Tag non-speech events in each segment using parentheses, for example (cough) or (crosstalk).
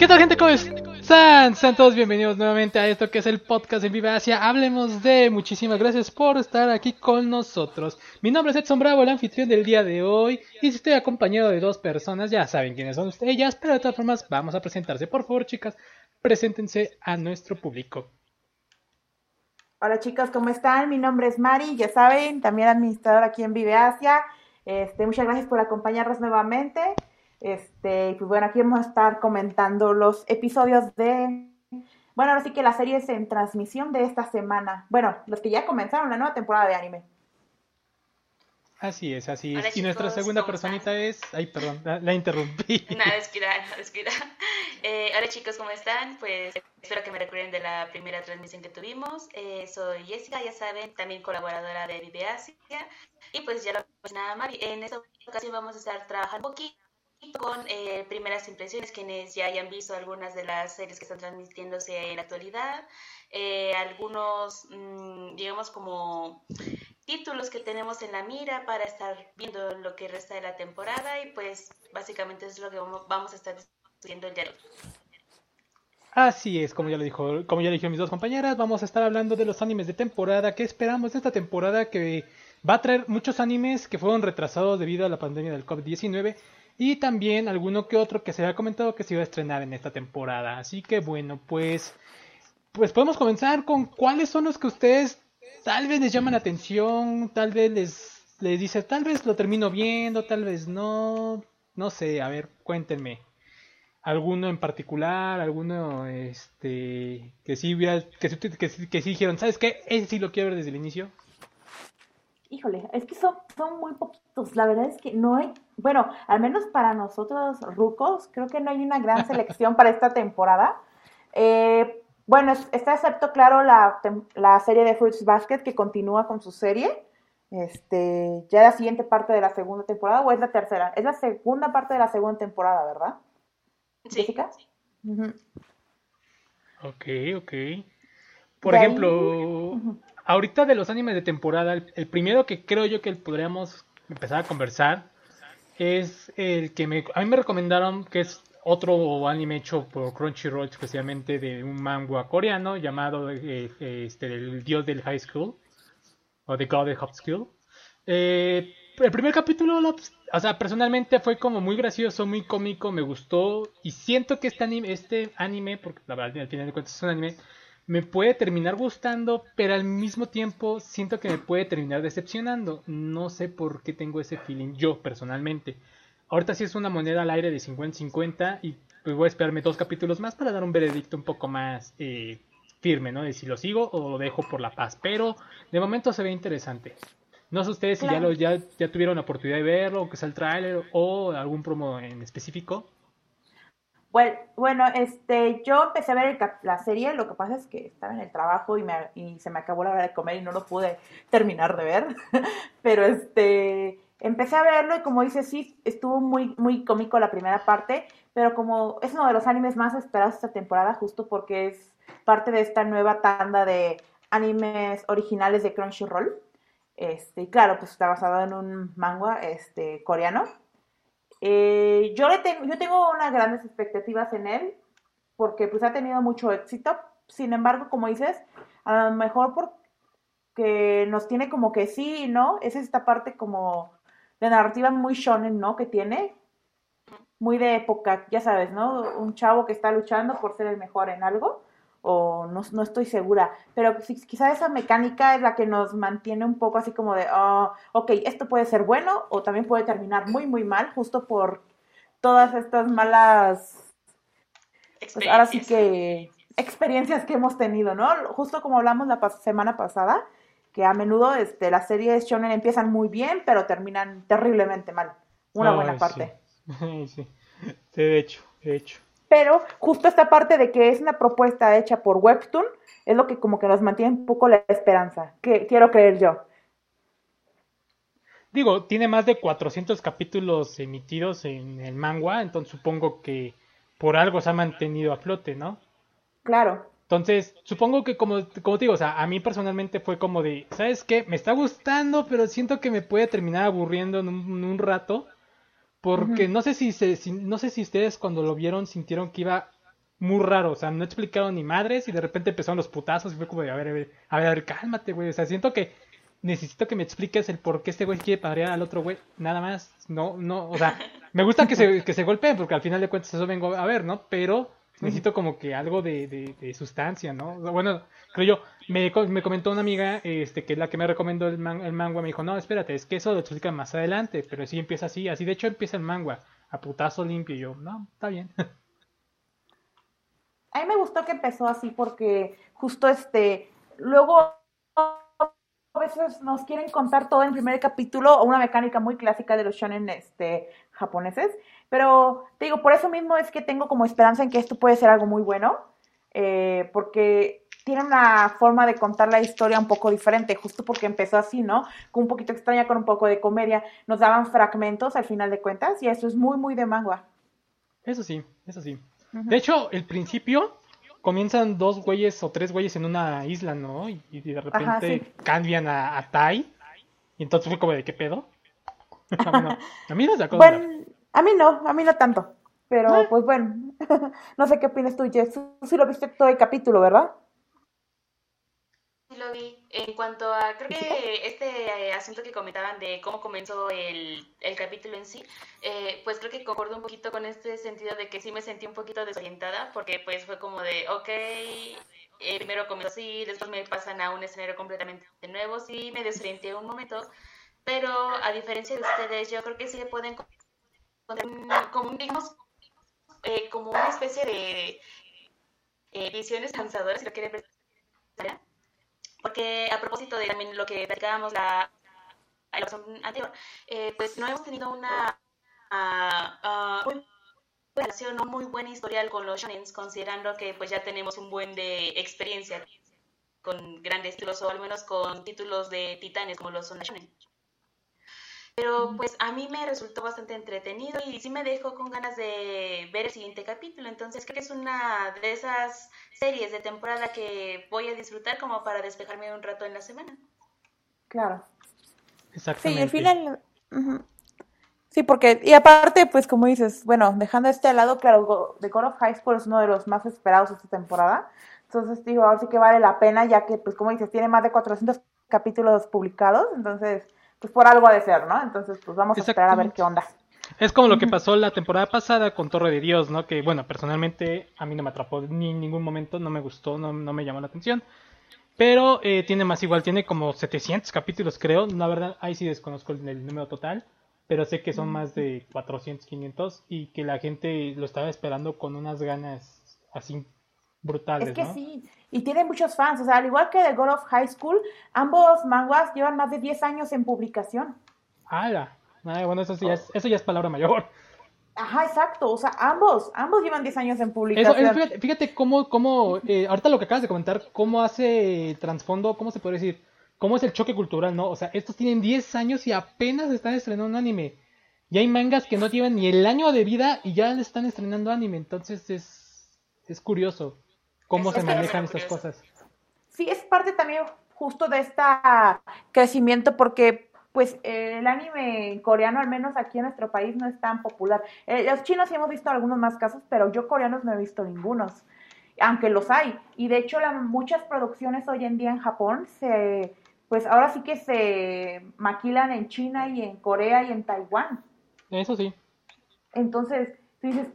qué tal gente? ¿Cómo están? Sean todos bienvenidos nuevamente a esto que es el podcast en Viva Asia. Hablemos de. Muchísimas gracias por estar aquí con nosotros. Mi nombre es Edson Bravo, el anfitrión del día de hoy. Y si estoy acompañado de dos personas, ya saben quiénes son ellas. Pero de todas formas, vamos a presentarse. Por favor, chicas, preséntense a nuestro público. Hola chicos, ¿cómo están? Mi nombre es Mari, ya saben, también administradora aquí en Vive Asia. Este, muchas gracias por acompañarnos nuevamente. Este, pues bueno, aquí vamos a estar comentando los episodios de, bueno, ahora sí que las series en transmisión de esta semana. Bueno, los que ya comenzaron la nueva temporada de anime. Así es, así es. y nuestra segunda personita es. Ay, perdón, la, interrumpí. (laughs) Nada, descuida, descuida. (laughs) Eh, hola chicos, ¿cómo están? Pues espero que me recuerden de la primera transmisión que tuvimos. Eh, soy Jessica, ya saben, también colaboradora de Vive Asia. Y pues ya lo nada Mari. En esta ocasión vamos a estar trabajando un poquito con eh, primeras impresiones, quienes ya hayan visto algunas de las series que están transmitiéndose en la actualidad, eh, algunos, mm, digamos, como títulos que tenemos en la mira para estar viendo lo que resta de la temporada y pues básicamente es lo que vamos a estar discutiendo el día de hoy. Así es, como ya lo dijo, como ya dijeron mis dos compañeras, vamos a estar hablando de los animes de temporada, qué esperamos de esta temporada que va a traer muchos animes que fueron retrasados debido a la pandemia del COVID-19 y también alguno que otro que se había comentado que se iba a estrenar en esta temporada. Así que bueno, pues, pues podemos comenzar con cuáles son los que ustedes tal vez les llaman la atención, tal vez les, les dice, tal vez lo termino viendo, tal vez no, no sé, a ver, cuéntenme. ¿Alguno en particular? ¿Alguno este, que sí que, que, que sí dijeron, ¿sabes qué? Ese sí lo quiero ver desde el inicio híjole, es que son, son muy poquitos. La verdad es que no hay, bueno, al menos para nosotros rucos, creo que no hay una gran (laughs) selección para esta temporada. Eh, bueno, está excepto, claro, la, la, serie de Fruits Basket que continúa con su serie. Este, ya la siguiente parte de la segunda temporada, o es la tercera? Es la segunda parte de la segunda temporada, ¿verdad? Sí. Jessica? Ok, ok. Por ejemplo, ahorita de los animes de temporada, el, primero que creo yo que podríamos empezar a conversar es el que me, a mí me recomendaron que es otro anime hecho por Crunchyroll especialmente de un manga coreano llamado eh, este, el dios del high school o The God of School. Eh, el primer capítulo, o sea, personalmente fue como muy gracioso, muy cómico, me gustó y siento que este anime, este anime porque la verdad al final de cuentas es un anime, me puede terminar gustando, pero al mismo tiempo siento que me puede terminar decepcionando. No sé por qué tengo ese feeling yo personalmente. Ahorita sí es una moneda al aire de 50-50 y pues voy a esperarme dos capítulos más para dar un veredicto un poco más eh, firme, ¿no? De si lo sigo o lo dejo por la paz. Pero de momento se ve interesante. No sé ustedes si ya, lo, ya, ya tuvieron la oportunidad de verlo, o que sea el tráiler o algún promo en específico. Bueno, este, yo empecé a ver la serie, lo que pasa es que estaba en el trabajo y, me, y se me acabó la hora de comer y no lo pude terminar de ver, (laughs) pero este, empecé a verlo y como dice, sí, estuvo muy, muy cómico la primera parte, pero como es uno de los animes más esperados esta temporada, justo porque es parte de esta nueva tanda de animes originales de Crunchyroll, este, y claro, pues está basado en un manga, este, coreano, eh, yo, le tengo, yo tengo unas grandes expectativas en él porque pues ha tenido mucho éxito. Sin embargo, como dices, a lo mejor porque nos tiene como que sí, ¿no? Es esta parte como de narrativa muy shonen, ¿no? Que tiene, muy de época, ya sabes, ¿no? Un chavo que está luchando por ser el mejor en algo o no, no estoy segura, pero quizá esa mecánica es la que nos mantiene un poco así como de, oh, ok, esto puede ser bueno o también puede terminar muy, muy mal, justo por todas estas malas, pues ahora sí que experiencias que hemos tenido, ¿no? Justo como hablamos la semana pasada, que a menudo este, las series shonen empiezan muy bien, pero terminan terriblemente mal, una buena parte. (laughs) Sí. sí, de hecho, de hecho. Pero justo esta parte de que es una propuesta hecha por Webtoon es lo que como que nos mantiene un poco la esperanza, que quiero creer yo. Digo, tiene más de 400 capítulos emitidos en el manga, entonces supongo que por algo se ha mantenido a flote, ¿no? Claro. Entonces, supongo que como, como te digo, o sea, a mí personalmente fue como de, ¿sabes qué? Me está gustando, pero siento que me puede terminar aburriendo en un rato. Porque no sé si, se, no sé si ustedes cuando lo vieron sintieron que iba muy raro, o sea, no explicaron ni madres y de repente empezaron los putazos y fue como de, a ver, a ver, a ver, a ver cálmate, güey, o sea, siento que necesito que me expliques el por qué este güey quiere padrear al otro güey, nada más, no, no, o sea, (laughs) me gusta que se, que se golpeen porque al final de cuentas eso vengo a ver, ¿no? Pero necesito como que algo de, de, sustancia, ¿no? Bueno, creo yo, me, me, comentó una amiga, este, que es la que me recomendó el, el manga, me dijo, no, espérate, es que eso lo explican más adelante, pero sí empieza así, así de hecho empieza el manga, a putazo limpio, y yo, no, está bien. A mí me gustó que empezó así porque justo este, luego a veces nos quieren contar todo en primer capítulo o una mecánica muy clásica de los shonen este, japoneses. Pero te digo, por eso mismo es que tengo como esperanza en que esto puede ser algo muy bueno, eh, porque tiene una forma de contar la historia un poco diferente, justo porque empezó así, ¿no? Con un poquito extraña, con un poco de comedia. Nos daban fragmentos al final de cuentas y eso es muy, muy de manga. Eso sí, eso sí. De hecho, el principio comienzan dos güeyes o tres güeyes en una isla, ¿no? Y, de repente cambian a, Tai. Y entonces fue como de qué pedo. (laughs) a mí no se Bueno, a mí no, a mí no tanto. Pero ah. pues bueno, (laughs) no sé qué opinas tú, Jess. Tú sí lo viste todo el capítulo, ¿verdad? Lo vi. En cuanto a, creo que este eh, asunto que comentaban de cómo comenzó el, el capítulo en sí, eh, pues creo que concuerdo un poquito con este sentido de que sí me sentí un poquito desorientada, porque pues fue como de, ok, eh, primero comenzó así, después me pasan a un escenario completamente nuevo, sí me desorienté un momento, pero a diferencia de ustedes, yo creo que sí le pueden encontrar como, digamos, como una especie de visiones cansadoras, si lo quiere pensar porque a propósito de también lo que platicábamos la, la anterior, eh, pues no hemos tenido una uh, muy relación, no muy buena historial con los shonen, considerando que pues ya tenemos un buen de experiencia con grandes títulos o al menos con títulos de titanes como los son los shonen. Pero pues a mí me resultó bastante entretenido y sí me dejó con ganas de ver el siguiente capítulo. Entonces creo que es una de esas series de temporada que voy a disfrutar como para despejarme un rato en la semana. Claro. Exactamente. Sí, al final... Sí, porque, y aparte, pues como dices, bueno, dejando este al lado, claro, The God of High School es uno de los más esperados esta temporada. Entonces, digo, ahora sí que vale la pena, ya que, pues como dices, tiene más de 400 capítulos publicados. Entonces, pues por algo ha de ser, ¿no? Entonces, pues vamos a esperar a ver qué onda. Es como lo que pasó la temporada pasada con Torre de Dios, ¿no? Que, bueno, personalmente a mí no me atrapó ni en ningún momento, no me gustó, no, no me llamó la atención. Pero eh, tiene más igual, tiene como 700 capítulos, creo. La verdad, ahí sí desconozco el, número total. Pero sé que son más de 400, 500 y que la gente lo estaba esperando con unas ganas así brutales. Es que sí, y tiene muchos fans. O sea, al igual que The God of High School, ambos manguas llevan más de 10 años en publicación. ¡Hala! Ah, bueno, eso, ya es, eso ya es palabra mayor. Ajá, exacto. O sea, ambos, ambos llevan 10 años en publicación. fíjate, cómo, cómo eh, ahorita lo que acabas de comentar, cómo hace trasfondo, cómo se puede decir, cómo es el choque cultural, ¿no? O sea, estos tienen 10 años y apenas están estrenando un anime. Y hay mangas que no llevan ni el año de vida y ya están estrenando anime. Entonces es, es curioso cómo se manejan estas cosas. Sí, es parte también justo de este crecimiento porque pues el anime coreano, al menos aquí en nuestro país, no es tan popular. Eh, los chinos sí hemos visto algunos más casos, pero yo coreanos no he visto ningunos, aunque los hay. Y de hecho, muchas producciones hoy en día en Japón se, pues ahora sí que se maquilan en China y en Corea y en Taiwán. Eso sí. Entonces, tú dices,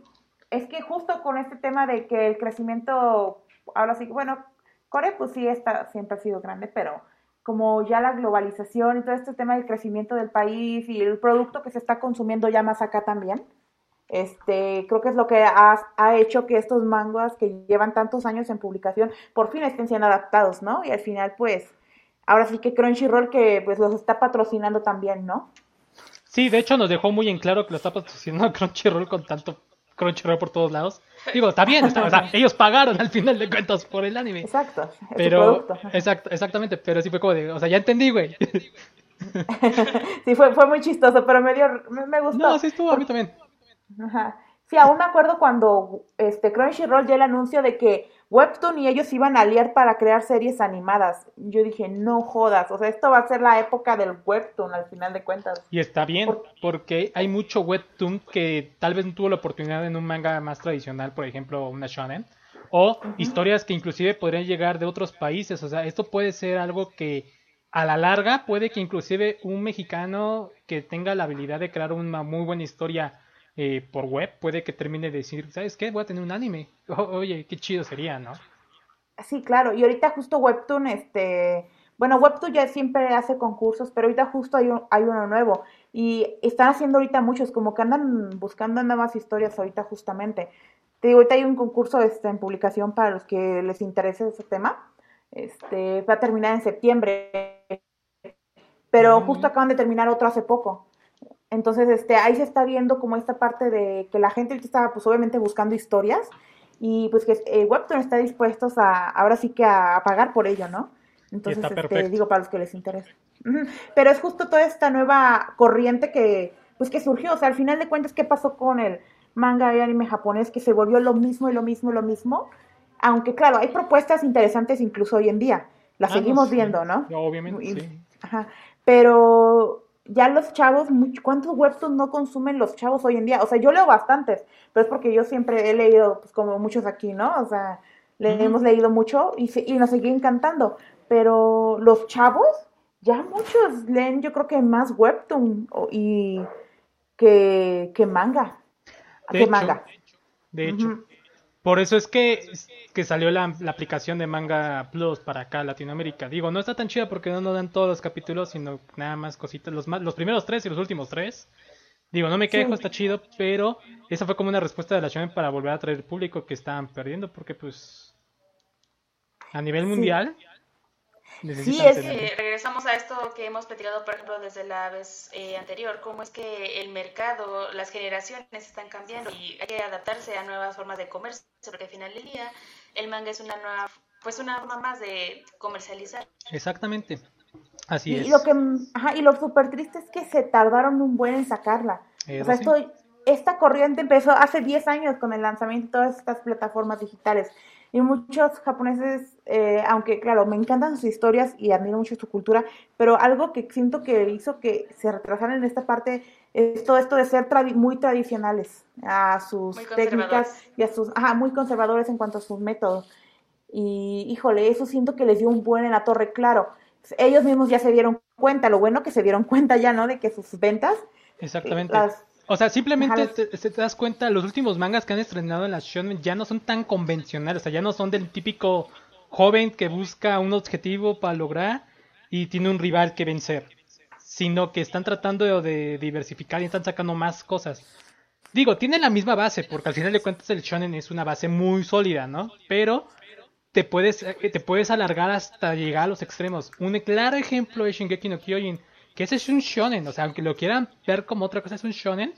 es que justo con este tema de que el crecimiento ahora sí, bueno, Corea pues sí está, siempre ha sido grande, pero como ya la globalización y todo este tema del crecimiento del país y el producto que se está consumiendo ya más acá también, este, creo que es lo que ha, ha, hecho que estos mangas que llevan tantos años en publicación por fin estén siendo adaptados, ¿no? Y al final, pues, ahora sí que Crunchyroll que pues los está patrocinando también, ¿no? Sí, de hecho nos dejó muy en claro que lo está patrocinando (laughs) Crunchyroll con tanto Crunchyroll por todos lados. (laughs) Digo, está bien, está, o sea, ellos pagaron al final de cuentas por el anime. Exacto. Pero, (laughs) exacto, exactamente, pero sí fue como de, o sea, ya entendí, güey. (laughs) sí, fue, fue muy chistoso, pero me dio, me, gustó. No, sí estuvo, a mí también. Ajá. Sí, aún me acuerdo cuando este Crunchyroll dio el anuncio de que Webtoon y ellos iban a aliar para crear series animadas. Yo dije, no jodas, o sea, esto va a ser la época del Webtoon al final de cuentas. Y está bien, porque hay mucho Webtoon que tal vez no tuvo la oportunidad en un manga más tradicional, por ejemplo, una shonen, o historias que inclusive podrían llegar de otros países, o sea, esto puede ser algo que a la larga puede que inclusive un mexicano que tenga la habilidad de crear una muy buena historia eh, por web puede que termine de decir, ¿sabes qué? Voy a tener un anime. (laughs) oye, qué chido sería, ¿no? Sí, claro. Y ahorita justo Webtoon, este... Bueno, Webtoon ya siempre hace concursos, pero ahorita justo hay, hay uno nuevo. Y están haciendo ahorita muchos, como que andan buscando nuevas historias ahorita justamente. Te digo, ahorita hay un concurso este, en publicación para los que les interese ese tema. Este, va a terminar en septiembre. Pero mm. justo acaban de terminar otro hace poco. Entonces, este, ahí se está viendo como esta parte de que la gente está, pues obviamente buscando historias y pues que eh, Webtoon está dispuesto a, ahora sí que a, pagar por ello, ¿no? Entonces, este, digo, para los que les interesa. Pero es justo toda esta nueva corriente que, pues que surgió, o sea, al final de cuentas, ¿qué pasó con el manga y anime japonés? Que se volvió lo mismo y lo mismo y lo mismo. Aunque, claro, hay propuestas interesantes incluso hoy en día. Las ah, seguimos viendo, ¿no? Obviamente, sí. Ajá. Pero ya los chavos, ¿cuántos webtoons no consumen los chavos hoy en día? O sea, yo leo bastantes, pero es porque yo siempre he leído, pues como muchos aquí, ¿no? O sea, le hemos leído mucho y, y nos sigue encantando. Pero los chavos, ya muchos leen, yo creo que más webtoon y que, que manga. De que manga. De hecho. Por eso es que, que salió la, aplicación de Manga Plus para acá, Latinoamérica. Digo, no está tan chida porque no nos dan todos los capítulos, sino nada más cositas, los, los primeros tres y los últimos tres. Digo, no me quejo, está chido, pero esa fue como una respuesta de la Shonen para volver a traer público que estaban perdiendo, porque pues a nivel mundial Sí, es que regresamos a esto que hemos platicado, por ejemplo, desde la vez eh, anterior, cómo es que el mercado, las generaciones están cambiando y hay que adaptarse a nuevas formas de comercio, porque al final del día el manga es una nueva, pues una forma más de comercializar. Exactamente, así y, es. Lo que, ajá, y lo súper triste es que se tardaron un buen en sacarla. o sea, esto, esta corriente empezó hace 10 años con el lanzamiento de todas estas plataformas digitales. Y muchos japoneses, eh, aunque claro, me encantan sus historias y admiro mucho su cultura, pero algo que siento que hizo que se retrasaran en esta parte es todo esto de ser muy tradicionales a sus técnicas y a sus, ajá, muy conservadores en cuanto a sus métodos. Y híjole, eso siento que les dio un buen en la torre, claro. Ellos mismos ya se dieron cuenta, lo bueno que se dieron cuenta ya, ¿no? De que sus ventas, Exactamente. O sea, simplemente te, te, das cuenta, los últimos mangas que han estrenado en la shonen ya no son tan convencionales, o sea, ya no son del típico joven que busca un objetivo para lograr y tiene un rival que vencer, sino que están tratando de, diversificar y están sacando más cosas. Digo, tiene la misma base, porque al final de cuentas el shonen es una base muy sólida, ¿no? Pero te puedes, eh, te puedes alargar hasta llegar a los extremos. Un claro ejemplo es Shingeki no Kyojin que ese es un shonen, o sea, aunque lo quieran ver como otra cosa, es un shonen,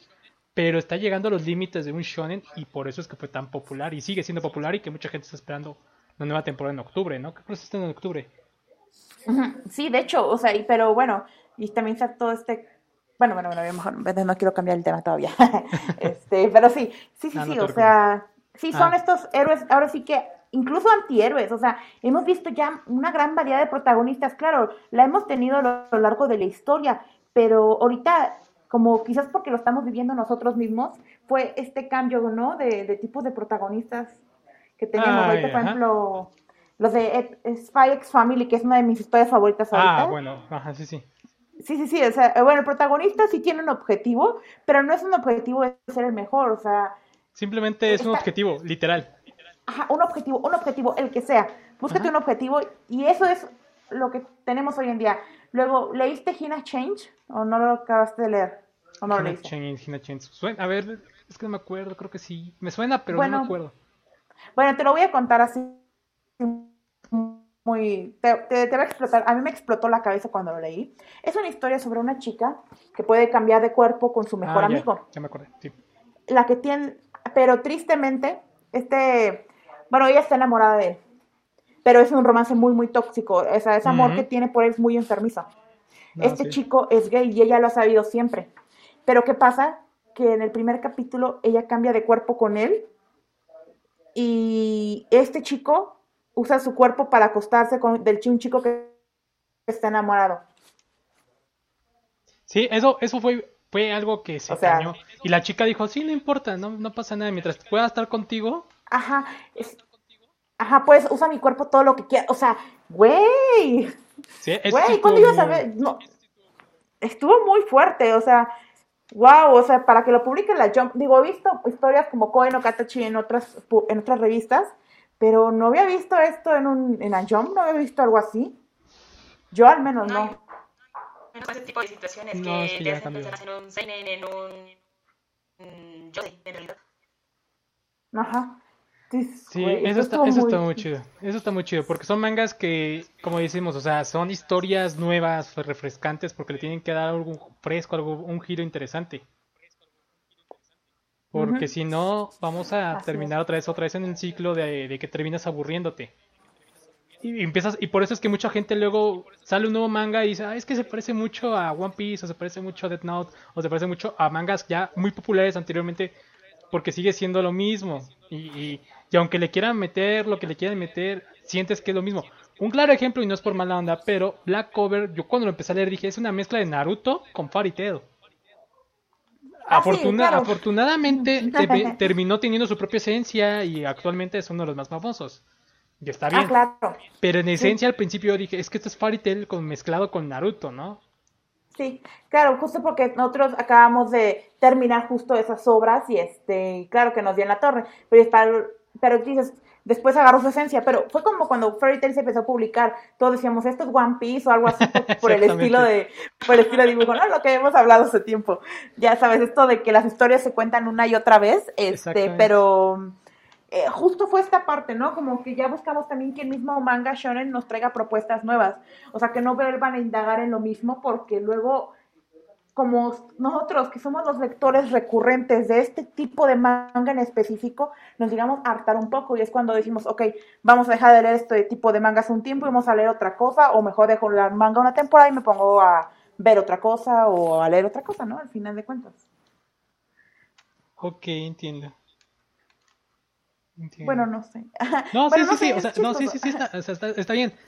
pero está llegando a los límites de un shonen y por eso es que fue tan popular y sigue siendo popular y que mucha gente está esperando la nueva temporada en octubre, ¿no? ¿Qué cosa está en octubre? Sí, de hecho, o sea, pero bueno, y también está todo este bueno, bueno, bueno, mejor no quiero cambiar el tema todavía. (laughs) este, pero sí, sí, sí, sí, o sea, sí son ah. estos héroes, ahora sí que incluso antihéroes, o sea, hemos visto ya una gran variedad de protagonistas, claro, la hemos tenido a lo largo de la historia, pero ahorita, como quizás porque lo estamos viviendo nosotros mismos, fue este cambio, ¿no? De, de tipos de protagonistas que tenemos. ahorita, por ejemplo, los de Spy X Family, que es una de mis historias favoritas ah, ahorita. Ah, bueno, ajá, sí, sí. Sí, sí, sí, o sea, bueno, el protagonista sí tiene un objetivo, pero no es un objetivo de ser el mejor, o sea... Simplemente es un objetivo, literal ajá, un objetivo, un objetivo, el que sea. Búscate un objetivo y eso es lo que tenemos hoy en día. Luego, ¿leíste Hina Change o no lo acabaste de leer? ¿O no lo leíste? Change, Hina Change. a ver, es que no me acuerdo, creo que sí. Me suena, pero no me acuerdo. Bueno, te lo voy a contar así muy... Te, te, va a explotar. A mí me explotó la cabeza cuando lo leí. Es una historia sobre una chica que puede cambiar de cuerpo con su mejor ah, amigo. Ya me acordé, sí. La que tiene... Pero tristemente, este bueno, ella está enamorada de él, pero es un romance muy, muy tóxico. O sea, ese amor que tiene por él es muy enfermizo. este chico es gay y ella lo ha sabido siempre. Pero ¿qué pasa? que en el primer capítulo ella cambia de cuerpo con él y este chico usa su cuerpo para acostarse con del un chico que está enamorado. Sí, eso, eso fue, fue algo que se o Y la chica dijo, sí, no importa, no, no pasa nada, mientras pueda estar contigo. Ajá, ajá, pues usa mi cuerpo todo lo que quiera. O sea, güey. Sí, güey, ¿cuándo ibas a ver? No, estuvo muy fuerte, o sea, wow, o sea, para que lo publique la Jump, digo, he visto historias como Koen o Katachi en otras, en otras revistas, pero no había visto esto en, un, en la Jump, no había visto algo así. Yo al menos no. no. ese tipo de situaciones no, que, es que te hacen pensar en un seinen, en un... Yo sé, en realidad. Ajá. Sí, eso, está, eso está muy chido. Eso está muy chido, porque son mangas que, como decimos, o sea, son historias nuevas, refrescantes, porque le tienen que dar algo fresco, algo, un giro interesante. Porque si no, vamos a terminar otra vez, otra vez en el ciclo de, que terminas aburriéndote. Y, empiezas, y por eso es que mucha gente luego sale un nuevo manga y dice, ah, es que se parece mucho a One Piece, o se parece mucho a Death Note, o se parece mucho a mangas ya muy populares anteriormente, porque sigue siendo lo mismo. y y aunque le quieran meter lo que le quieran meter, sientes que es lo mismo. Un claro ejemplo, y no es por mala onda, pero Black Cover, yo cuando lo empecé a leer dije, es una mezcla de Naruto con Fairy Tail. Ah, afortunadamente (laughs) terminó teniendo su propia esencia y actualmente es uno de los más famosos. Y está bien. Ah, claro. Pero en esencia al principio dije, es que esto es Fairy Tail con, mezclado con Naruto, ¿no? Sí, claro, justo porque nosotros acabamos de terminar justo esas obras y este, claro que nos dio en la torre, pero está pero dices, después agarró su esencia, pero fue como cuando Fairy Tail se empezó a publicar, todos decíamos, esto es One Piece o algo así (laughs) por, el estilo de, por el estilo de dibujo, ¿no? Lo que hemos hablado hace tiempo. Ya sabes, esto de que las historias se cuentan una y otra vez, este, pero eh, justo fue esta parte, ¿no? Como que ya buscamos también que el mismo manga shonen nos traiga propuestas nuevas, o sea, que no vuelvan a indagar en lo mismo porque luego como nosotros que somos los lectores recurrentes de este tipo de manga en específico, nos digamos hartar un poco y es cuando decimos, ok, vamos a dejar de leer este tipo de mangas un tiempo y vamos a leer otra cosa, o mejor dejo la manga una temporada y me pongo a ver otra cosa o a leer otra cosa, ¿no? Al final de cuentas. Ok, entiendo. Bueno, no sé. (laughs) No, sí, sí, sí, o sea, no, sí, sí, sí, está, o sea, está, está bien. (laughs)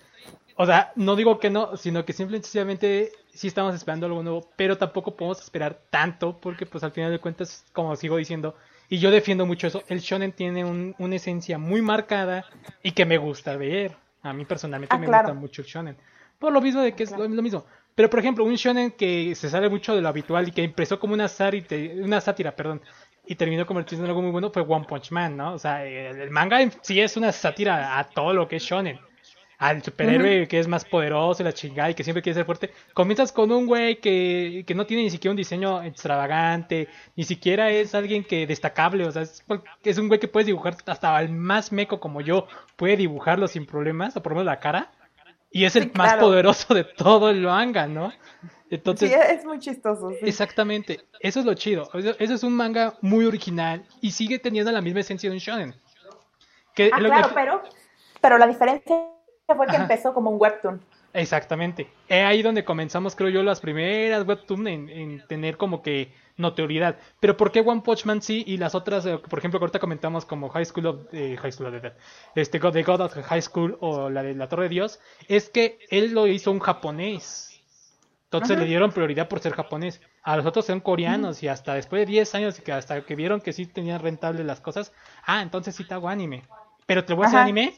O sea, no digo que no, sino que simplemente sí estamos esperando algo nuevo, pero tampoco podemos esperar tanto porque pues al final de cuentas, como sigo diciendo, y yo defiendo mucho eso, el shonen tiene una esencia muy marcada y que me gusta ver. A mí personalmente ah, me gusta mucho el shonen. Por lo mismo de que es lo, mismo. Pero por ejemplo, un shonen que se sale mucho de lo habitual y que empezó como una, sátira, una sátira, perdón, y terminó convirtiéndose en algo muy bueno fue One Punch Man, ¿no? O sea, el manga sí es una sátira a todo lo que es shonen al superhéroe que es más poderoso y la chingada y que siempre quiere ser fuerte. Comienzas con un güey que, que no tiene ni siquiera un diseño extravagante, ni siquiera es alguien que destacable, o sea, es, es un güey que puedes dibujar hasta el más meco como yo, puede dibujarlo sin problemas, o por lo menos la cara, y es el más poderoso de todo el manga, ¿no? Entonces, sí, es muy chistoso. Exactamente, eso es lo chido. Eso, es un manga muy original y sigue teniendo la misma esencia de un shonen. Que ah, claro, pero, pero la diferencia fue que empezó como un webtoon. Exactamente. Es ahí donde comenzamos, creo yo, las primeras webtoon en, tener como que notoriedad. Pero ¿por qué One Punch Man sí y las otras, eh, por ejemplo, que ahorita comentamos como High School of eh, High School of the este God, God of High School o la de la Torre de Dios, es que él lo hizo un japonés. Entonces le dieron prioridad por ser japonés. A los otros son coreanos y hasta después de 10 años y que hasta que vieron que sí tenían rentables las cosas, ah, entonces sí te hago anime. Pero te voy a hacer anime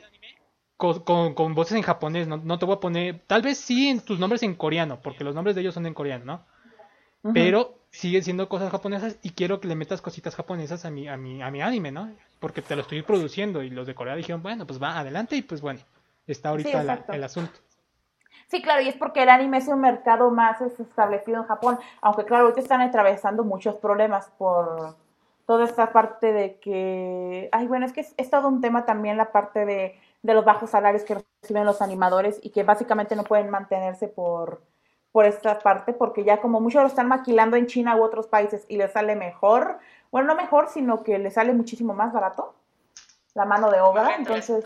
con, voces en japonés, no, te voy a poner, tal vez sí en tus nombres en coreano, porque los nombres de ellos son en coreano, ¿no? Pero siguen siendo cosas japonesas y quiero que le metas cositas japonesas a mi, a mi, a mi anime, ¿no? Porque te lo estoy produciendo y los de Corea dijeron, bueno, pues va adelante y pues bueno, está ahorita el asunto. Sí, claro, y es porque el anime es un mercado más establecido en Japón, aunque claro, ahorita están atravesando muchos problemas por toda esta parte de que, ay, bueno, es que es todo un tema también la parte de de los bajos salarios que reciben los animadores y que básicamente no pueden mantenerse por, por esta parte, porque ya como muchos lo están maquilando en China u otros países y les sale mejor, bueno, no mejor, sino que les sale muchísimo más barato la mano de obra, entonces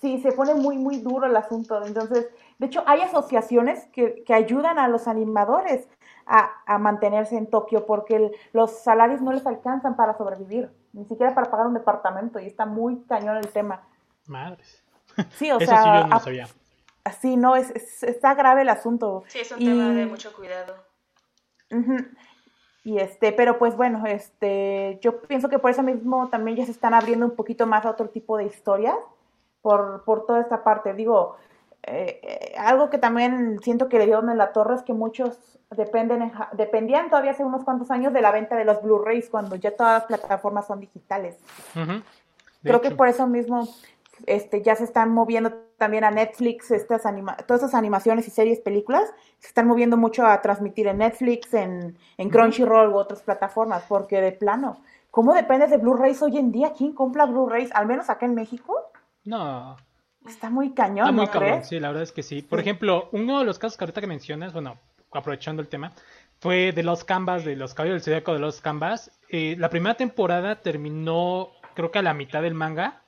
sí, se pone muy, muy duro el asunto, entonces De hecho, hay asociaciones que, que ayudan a los animadores a, a mantenerse en Tokio porque los salarios no les alcanzan para sobrevivir, ni siquiera para pagar un departamento y está muy cañón el tema. Madres. Sí, o (laughs) Eso sea, sí yo no a- sabía. así no, es, es- está grave el asunto. Sí, es un Y- tema de mucho cuidado. Y este, pero pues bueno, este, yo pienso que por eso mismo también ya se están abriendo un poquito más a otro tipo de historias por, por toda esta parte. Digo, eh, eh, algo que también siento que le dieron en la torre es que muchos dependen en dependían todavía hace unos cuantos años de la venta de los Blu-rays cuando ya todas las plataformas son digitales. Creo que por eso mismo este, ya se están moviendo también a Netflix, estas anima todas esas animaciones y series, películas, se están moviendo mucho a transmitir en Netflix, en, en Crunchyroll u otras plataformas, porque de plano, ¿cómo dependes de Blu-rays hoy en día? ¿Quién compra Blu-rays? Al menos acá en México, No, está muy cañón, Está muy ¿no cabrón, crees? sí, la verdad es que sí. Por Sí. ejemplo, uno de los casos que ahorita que mencionas, bueno, aprovechando el tema, fue de los Canvas, de los Caballeros del Zodiaco de los Canvas. Eh, la primera temporada terminó, creo que a la mitad del manga.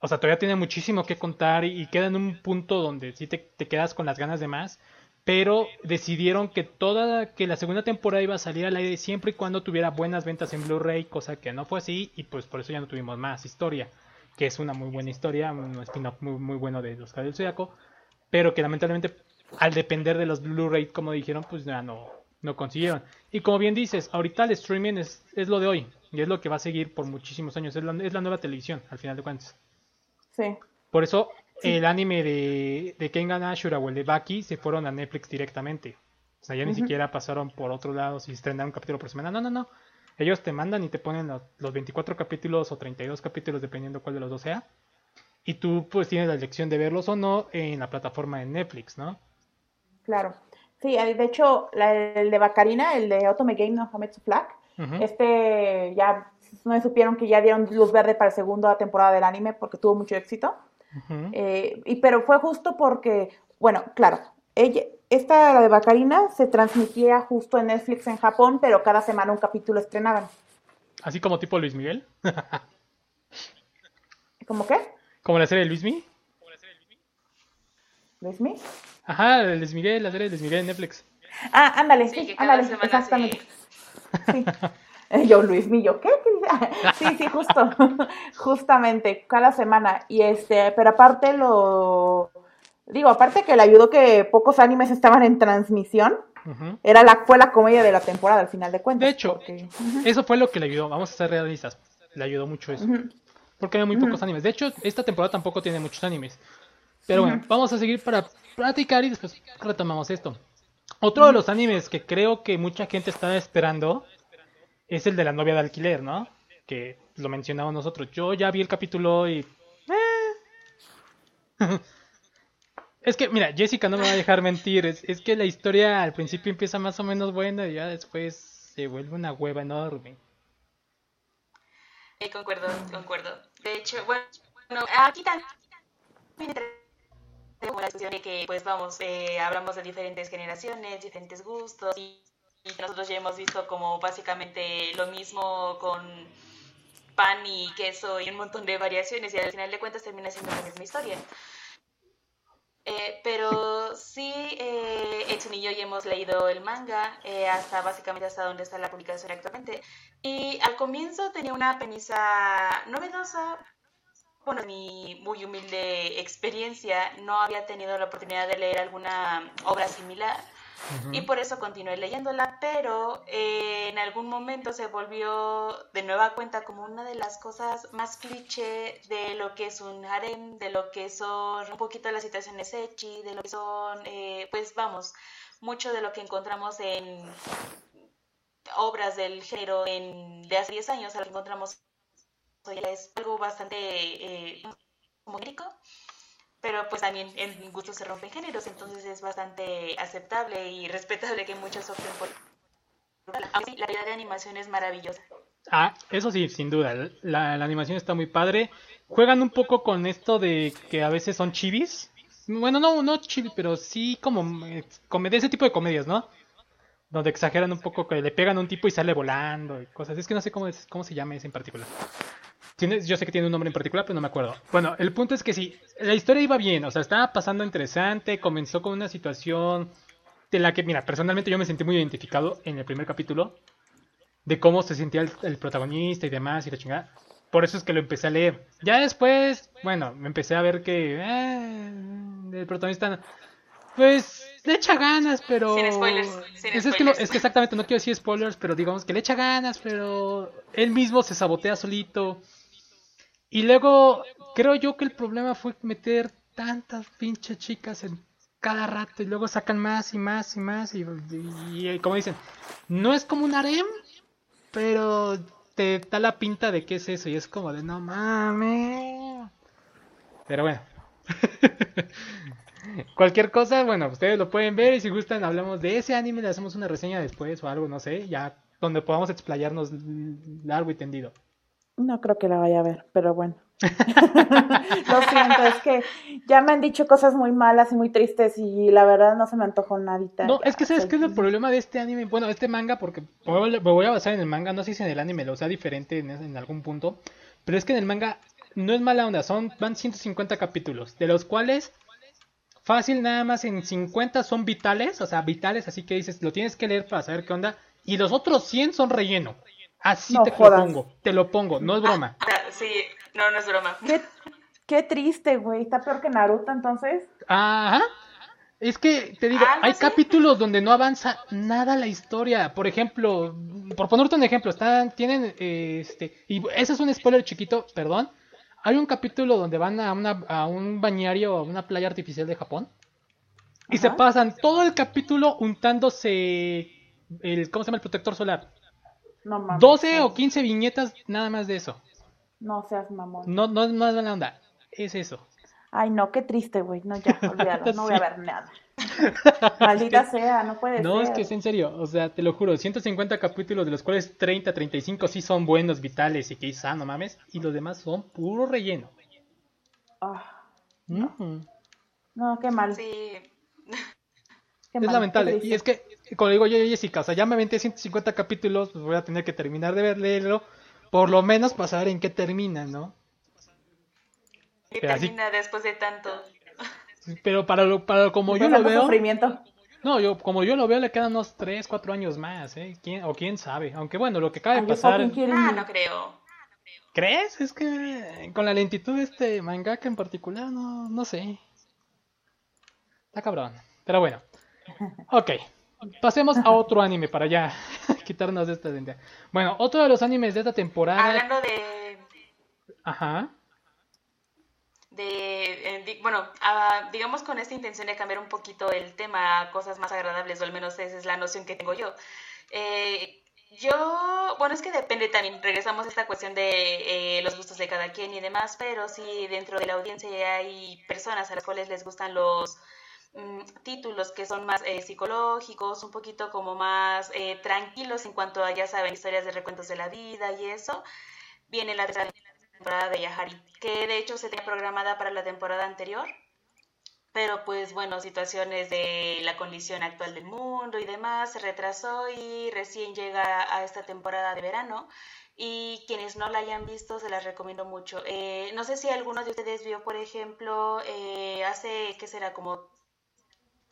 O sea, todavía tiene muchísimo que contar y, y queda en un punto donde sí te, te quedas con las ganas de más. Pero decidieron que toda, que la segunda temporada iba a salir al aire siempre y cuando tuviera buenas ventas en Blu-ray, cosa que no fue así, y pues por eso ya no tuvimos más historia que es una muy buena historia, un spin-off muy, muy bueno de los Caballeros del Zodiaco, pero que lamentablemente al depender de los Blu-ray, como dijeron, pues ya no, no consiguieron. Y como bien dices, ahorita el streaming es, es lo de hoy, y es lo que va a seguir por muchísimos años, es la, es la nueva televisión, al final de cuentas. Sí. Por eso el anime de, de Kengan Ashura o el de Baki se fueron a Netflix directamente. O sea, ya ni siquiera pasaron por otro lado si estrenaron un capítulo por semana. No, no, no. Ellos te mandan y te ponen los, los 24 capítulos o 32 capítulos, dependiendo cuál de los dos sea. Y tú pues tienes la elección de verlos o no en la plataforma de Netflix, ¿no? Claro. Sí, eh, de hecho, la- el de Bacarina, el de Otome Game no Hametsu Flag, Ujú. este ya no supieron que ya dieron luz verde para la segunda temporada del anime porque tuvo mucho éxito. Eh, y pero fue justo porque, bueno, claro, ella, esta, la de Bacarina, se transmitía justo en Netflix en Japón, pero cada semana un capítulo estrenaban. Así como tipo Luis Miguel. (laughs) ¿Cómo qué? como la serie de Luis Miguel. ¿Luismi? Ajá, de Luis Miguel, la serie de Luis Miguel en Netflix. Ah, ándale, Sí, sí, que cada ándale, semana exactamente. sí. Sí. (laughs) Eh, Yo, Luismi, yo, ¿qué? (laughs) Sí, sí, justo, justamente, cada semana. Y este, pero aparte lo, digo, aparte que le ayudó que pocos animes estaban en transmisión, Ujú. era la, fue la comedia de la temporada al final de cuentas. De hecho, porque- Eso fue lo que le ayudó, vamos a ser realistas. Le ayudó mucho eso. Ujú. Porque hay muy pocos animes. De hecho, esta temporada tampoco tiene muchos animes. Pero bueno, vamos a seguir para platicar y después retomamos esto. Otro de los animes que creo que mucha gente estaba esperando es el de la novia de alquiler, ¿no? Que lo mencionamos nosotros. Yo ya vi el capítulo y... (laughs) es que, mira, Jessica no me va a dejar mentir. Es, que la historia al principio empieza más o menos buena y ya después se vuelve una hueva enorme. Eh, concuerdo, concuerdo. De hecho, bueno, aquí también la discusión de que, pues vamos, eh, hablamos de diferentes generaciones, diferentes gustos, y nosotros ya hemos visto como básicamente lo mismo con pan y queso y un montón de variaciones, y al final de cuentas termina siendo la misma historia. Eh, pero sí, eh, Edson y yo ya hemos leído el manga eh, hasta básicamente hasta donde está la publicación actualmente. Y al comienzo tenía una premisa novedosa. Bueno, en mi muy humilde experiencia no había tenido la oportunidad de leer alguna obra similar Y por eso continué leyéndola, pero eh, en algún momento se volvió de nueva cuenta como una de las cosas más cliché de lo que es un harem, de lo que son un poquito las situaciones ecchi, de lo que son, eh, pues vamos, mucho de lo que encontramos en obras del género en, de hace 10 años, lo que encontramos hoy es algo bastante eh, como genérico pero pues también en gusto se rompen géneros, entonces es bastante aceptable y (laughs) respetable que muchos opten por... Aunque la calidad de animación es maravillosa. Ah, eso sí, sin duda. La, animación está muy padre. Juegan un poco con esto de que a veces son chivis. Bueno, no, no chivis, pero sí como eh, come- de ese tipo de comedias, ¿no? Donde exageran un poco que le pegan a un tipo y sale volando y cosas. Es que no sé cómo, cómo se llama ese en particular. Yo sé que tiene un nombre en particular, pero no me acuerdo. Bueno, el punto es que sí, la historia iba bien, o sea, estaba pasando interesante, comenzó con una situación de la que, mira, personalmente yo me sentí muy identificado en el primer capítulo, de cómo se sentía el, protagonista y demás y la chingada. Por eso es que lo empecé a leer. Ya después, bueno, me empecé a ver que eh, el protagonista, pues, le echa ganas, pero... Sin spoilers. es, Que es que exactamente, no quiero decir spoilers, pero digamos que le echa ganas, pero él mismo se sabotea solito. Y luego, creo yo que el problema fue meter tantas pinches chicas en cada rato y luego sacan más y más y más y, y como dicen, no es como un harem, pero te da la pinta de que es eso y es como de no mames. Pero bueno. (laughs) Cualquier cosa, bueno, ustedes lo pueden ver y si gustan hablamos de ese anime, le hacemos una reseña después o algo, no sé, ya donde podamos explayarnos largo y tendido. No creo que la vaya a ver, pero bueno. (laughs) Lo siento, es que ya me han dicho cosas muy malas y muy tristes y la verdad no se me antojó nadita. No, es que sabes qué es el problema de este anime, bueno, este manga, porque me voy a basar en el manga, no sé si en el anime lo sea diferente en, algún punto, pero es que en el manga no es mala onda, son van 150 capítulos, de los cuales fácil nada más en 50 son vitales, o sea, vitales, así que dices, lo tienes que leer para saber qué onda, y los otros 100 son relleno. Así te lo pongo, te lo pongo, no es broma. Ah, sí, no, no es broma. Qué, triste, güey. Está peor que Naruto, entonces. Ajá. Es que, te digo, hay capítulos donde no avanza nada la historia. Por ejemplo, por ponerte un ejemplo, están, tienen, este, y ese es un spoiler chiquito, perdón. Hay un capítulo donde van a, una, a un bañario, a una playa artificial de Japón. Y se pasan todo el capítulo untándose el, ¿cómo se llama? El protector solar. No mames. 12 o 15 viñetas nada más de eso. No seas mamón. No, no, no es buena onda. Es eso. Ay, no, qué triste, güey. No, ya, (laughs) olvídalo. No voy a ver nada. (laughs) Maldita sea, no puede ser. No, es que es en serio. O sea, te lo juro. 150 capítulos, de los cuales 30, 35 sí son buenos, vitales y que quizá, no mames. Y los demás son puro relleno. Ah, no. qué mal. Sí. es lamentable. Y es que, como digo yo, Jessica, o sea, ya me aventé 150 capítulos, pues voy a tener que terminar de verlo por lo menos para saber en qué termina, ¿no? ¿Qué termina después de tanto? Pero para lo, para como yo lo veo. No, yo como yo lo veo le quedan unos 3, 4 años más, ¿eh? ¿Quién, o quién sabe. Aunque bueno, lo que acaba de pasar. Ah, no creo. ¿Crees? Es que con la lentitud de este mangaka en particular, no, no sé. Está cabrón. Pero bueno. Ok. Pasemos a otro anime para ya (laughs) quitarnos de esta idea. Bueno, otro de los animes de esta temporada. Hablando de. Ajá. De, eh, bueno, ah, digamos con esta intención de cambiar un poquito el tema a cosas más agradables, o al menos esa es la noción que tengo yo. Eh, yo, bueno, es que depende también, regresamos a esta cuestión de eh, los gustos de cada quien y demás, pero si dentro de la audiencia hay personas a las cuales les gustan los Mm, títulos que son más eh, psicológicos, un poquito como más eh, tranquilos en cuanto a, ya saben, historias de recuentos de la vida y eso, viene la temporada de Yahari, que de hecho se tenía programada para la temporada anterior, pero pues bueno, situaciones de la condición actual del mundo y demás, se retrasó y recién llega a esta temporada de verano. Y quienes no la hayan visto, se las recomiendo mucho. Eh, no sé si alguno de ustedes vio, por ejemplo, hace, ¿qué será? Como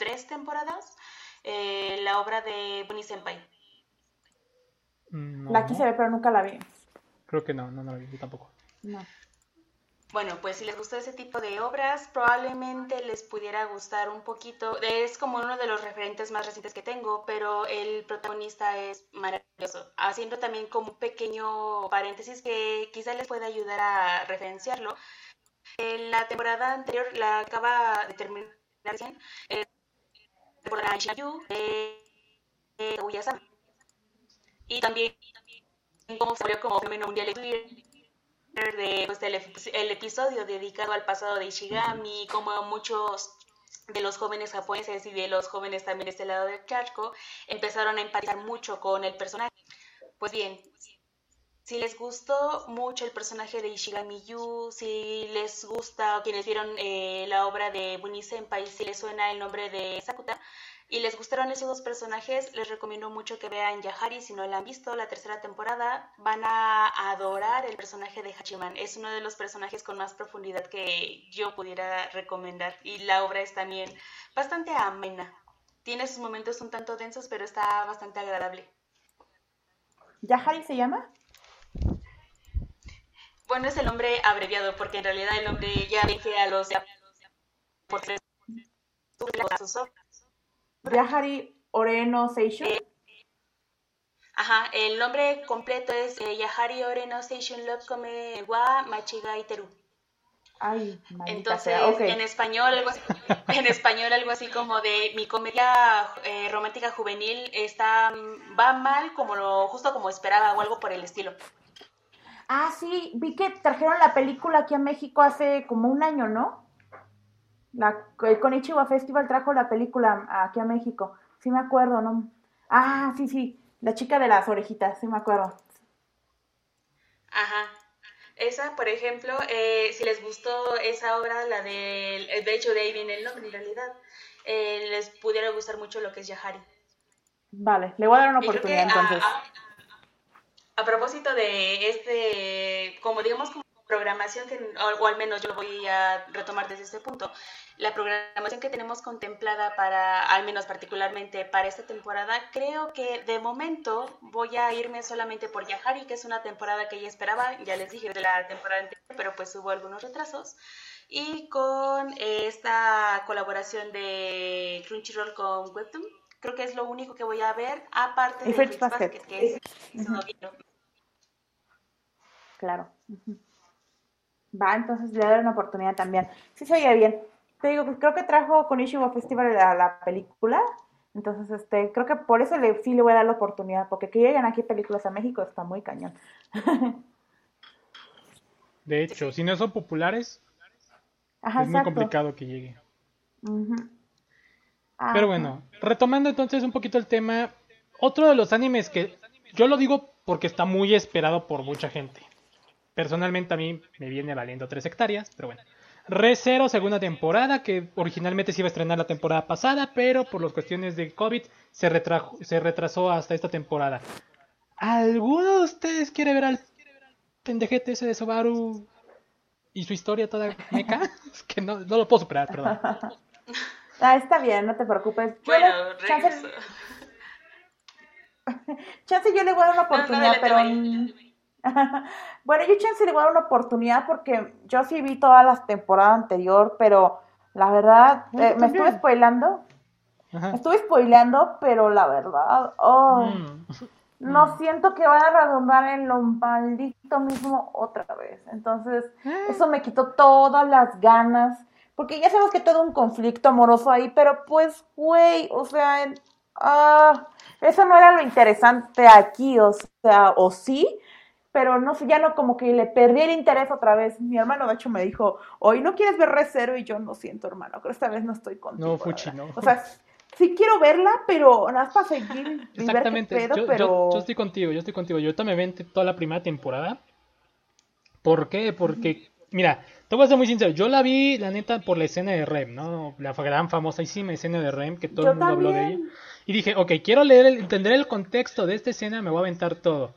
tres temporadas eh, la obra de Bunny Senpai. La quise ver, pero nunca la vi. Creo que no, no, la vi, yo tampoco. No. Bueno, pues si les gusta ese tipo de obras, probablemente les pudiera gustar un poquito. Es como uno de los referentes más recientes que tengo, pero el protagonista es maravilloso. Haciendo también como un pequeño paréntesis que quizá les pueda ayudar a referenciarlo. En la temporada anterior, la acaba de terminar recién, eh, de Y también como se como fenómeno mundial de Twitter, de, pues, el, episodio dedicado al pasado de Ishigami, como muchos de los jóvenes japoneses y de los jóvenes también de este lado del charco empezaron a empatizar mucho con el personaje. Pues bien, si les gustó mucho el personaje de Ishigami Yu, si les gusta, o quienes vieron eh, la obra de Bunny Senpai, si les suena el nombre de Sakuta, y les gustaron esos dos personajes, les recomiendo mucho que vean Yahari. Si no la han visto, la tercera temporada, van a adorar el personaje de Hachiman. Es uno de los personajes con más profundidad que yo pudiera recomendar. Y la obra es también bastante amena. Tiene sus momentos un tanto densos, pero está bastante agradable. ¿Yahari se llama? Bueno, es el nombre abreviado, porque en realidad el nombre ya dije a los... Por Yahari Oreno Seishun. Eh, ajá, el nombre completo es eh, Yahari Oreno Seishun Kome wa Machiga Iteru. Ay, Entonces, en español, algo así, (laughs) en español algo así como de mi comedia eh, romántica juvenil está va mal como lo justo como esperaba o algo por el estilo. Ah, sí, vi que trajeron la película aquí a México hace como un año, ¿no? La, el Konichiwa Festival trajo la película aquí a México. Sí me acuerdo, ¿no? Ah, sí, sí. La chica de las orejitas, sí me acuerdo. Ajá. Esa, por ejemplo, eh, si les gustó esa obra, la del... De hecho, de ahí viene el nombre, en realidad. Eh, les pudiera gustar mucho lo que es Yahari. Vale, le voy a dar una oportunidad entonces. A, a, propósito de este, como digamos, como programación, que, o, al menos yo lo voy a retomar desde este punto, la programación que tenemos contemplada para, al menos particularmente para esta temporada, creo que de momento voy a irme solamente por Yahari, que es una temporada que ya esperaba, ya les dije de la temporada anterior, pero pues hubo algunos retrasos. Y con esta colaboración de Crunchyroll con Webtoon, creo que es lo único que voy a ver, aparte de Basket, que es, Claro. Va, entonces le doy una oportunidad también. Sí se oye bien. Te digo, creo que trajo con Ishiwa Festival la, la película. Entonces, este, creo que por eso le, sí le voy a dar la oportunidad, porque que lleguen aquí películas a México está muy cañón. (laughs) De hecho, si no son populares, es muy complicado que llegue. Pero bueno, retomando entonces un poquito el tema, otro de los animes que yo lo digo porque está muy esperado por mucha gente. Personalmente a mí me viene valiendo 3 hectáreas, pero bueno. Re Zero, segunda temporada, que originalmente se iba a estrenar la temporada pasada, pero por las cuestiones de COVID se, retrajo, se retrasó hasta esta temporada. ¿Alguno de ustedes quiere ver al pendejete ese de Sobaru y su historia toda meca? (laughs) es que no, no, lo puedo superar, perdón. (laughs) Ah, está bien, no te preocupes. Bueno, chance... (laughs) chance yo le voy a dar una oportunidad, pero... (laughs) bueno, yo chance le voy a dar una oportunidad porque yo sí vi toda la temporada anterior, pero la verdad, eh, me estuve spoilando. Me estuve spoileando, pero la verdad, oh, mm. no mm. siento que vaya a redundar en lo maldito mismo otra vez. Entonces, eh. eso me quitó todas las ganas. Porque ya sabemos que todo un conflicto amoroso ahí, pero pues, güey, o sea, ah, eso no era lo interesante aquí, o sea, o sí, pero no sé, ya no como que le perdí el interés otra vez. Mi hermano, de hecho, me dijo, hoy no quieres ver Re y yo no siento, hermano, creo que esta vez no estoy contigo. No, Fuchi, no. O sea, sí quiero verla, pero nada más para seguir. Exactamente, yo, yo, estoy contigo, yo estoy contigo. Yo también ven toda la primera temporada. ¿Por qué? Porque, mira, te voy a ser muy sincero, yo la vi, la neta, por la escena de Rem, ¿no? La gran famosísima escena de Rem, que todo el mundo habló de ella. Y dije, ok, quiero leer, entender el contexto de esta escena, me voy a aventar todo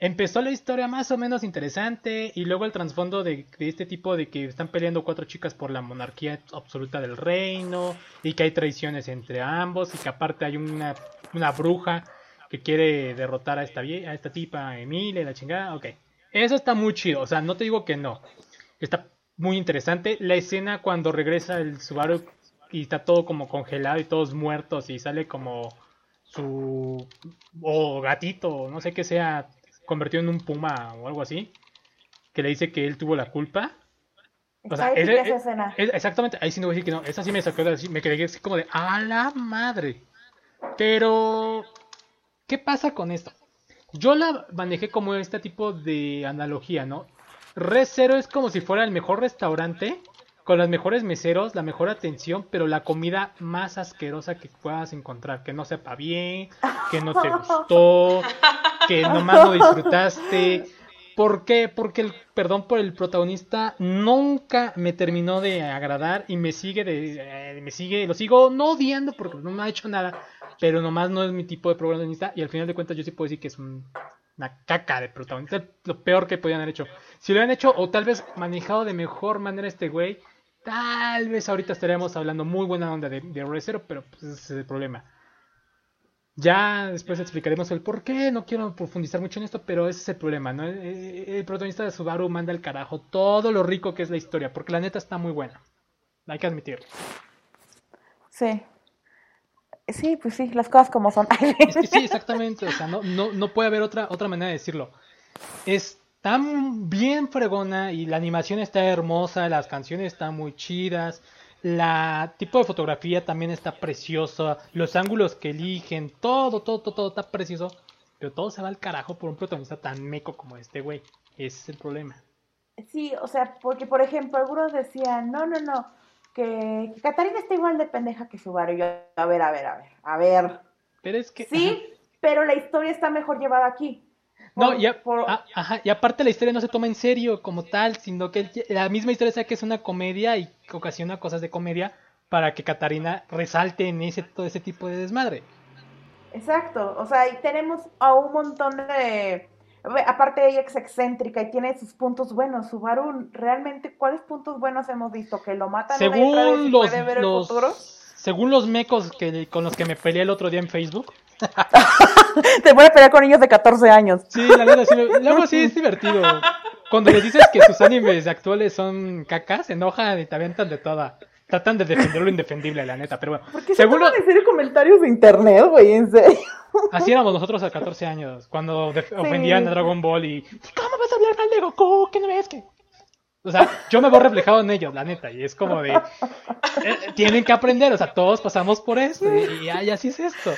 empezó la historia más o menos interesante y luego el trasfondo de, este tipo de que están peleando cuatro chicas por la monarquía absoluta del reino y que hay traiciones entre ambos y que aparte hay una, una bruja que quiere derrotar a esta, a esta tipa, Emilia, la chingada, ok. Eso está muy chido, o sea, no te digo que no. Está muy interesante. La escena cuando regresa el Subaru y está todo como congelado y todos muertos y sale como su o gatito, no sé qué sea, convertido en un puma o algo así, que le dice que él tuvo la culpa. O sea, esa escena. exactamente, ahí sí no voy a decir que no, esa sí me sacó, me quedé así como de, a la madre. Pero, ¿qué pasa con esto? Yo la manejé como este tipo de analogía, ¿no? Red Zero es como si fuera el mejor restaurante, con los mejores meseros, la mejor atención, pero la comida más asquerosa que puedas encontrar, que no sepa bien, que no te gustó, que nomás no disfrutaste. ¿Por qué? Porque el perdón por el protagonista nunca me terminó de agradar y me sigue de eh, me sigue lo sigo no odiando porque no me ha hecho nada, pero nomás no es mi tipo de protagonista y al final de cuentas yo sí puedo decir que es una caca de protagonista, lo peor que podían haber hecho. Si lo hubieran hecho o tal vez manejado de mejor manera este güey, tal vez ahorita estaríamos hablando muy buena onda de, de pero pues ese es el problema. Ya después explicaremos el por qué, no quiero profundizar mucho en esto, pero ese es el problema, ¿no? El, protagonista de Subaru manda al carajo todo lo rico que es la historia, porque la neta está muy buena. Hay que admitirlo. Sí. Sí, pues sí, las cosas como son. sí, exactamente, o sea, no, no, no puede haber otra, otra manera de decirlo. Es tan bien fregona y la animación está hermosa, las canciones están muy chidas, la tipo de fotografía también está preciosa. Los ángulos que eligen. Todo, todo, todo, todo está precioso. Pero todo se va al carajo por un protagonista tan meco como este güey. Ese es el problema. Sí, o sea, porque por ejemplo, algunos decían, no, no, no, que, Catarina está igual de pendeja que Subaru. Y yo, a ver, a ver, a ver, a ver. Pero es que. Sí, pero la historia está mejor llevada aquí. No, y, ah, ajá, y aparte la historia no se toma en serio como tal, sino que la misma historia sabe que es una comedia y ocasiona cosas de comedia para que Catarina resalte en ese todo ese tipo de desmadre. Exacto, o sea, y tenemos a un montón de aparte ella es excéntrica y tiene sus puntos buenos. Subaru, realmente, ¿cuáles puntos buenos hemos visto? ¿Que lo matan según los, Según los mecos que, con los que me peleé el otro día en Facebook, (laughs) (laughs) Te voy a pelear con niños de 14 años. Sí, la verdad, sí, luego sí es divertido. Cuando les dices que sus animes actuales son cacas, se enojan y te aventan de toda. Tratan de defender lo indefendible, la neta, pero bueno. ¿Por qué seguro... se serio comentarios de internet, güey? En serio. Así éramos nosotros a 14 años, cuando ofendían a Dragon Ball y... ¿Cómo vas a hablar mal de Goku? ¿Qué no ves que...? O sea, yo me veo reflejado en ellos, la neta, y es como de, eh, tienen que aprender, o sea, todos pasamos por eso, y, así es esto.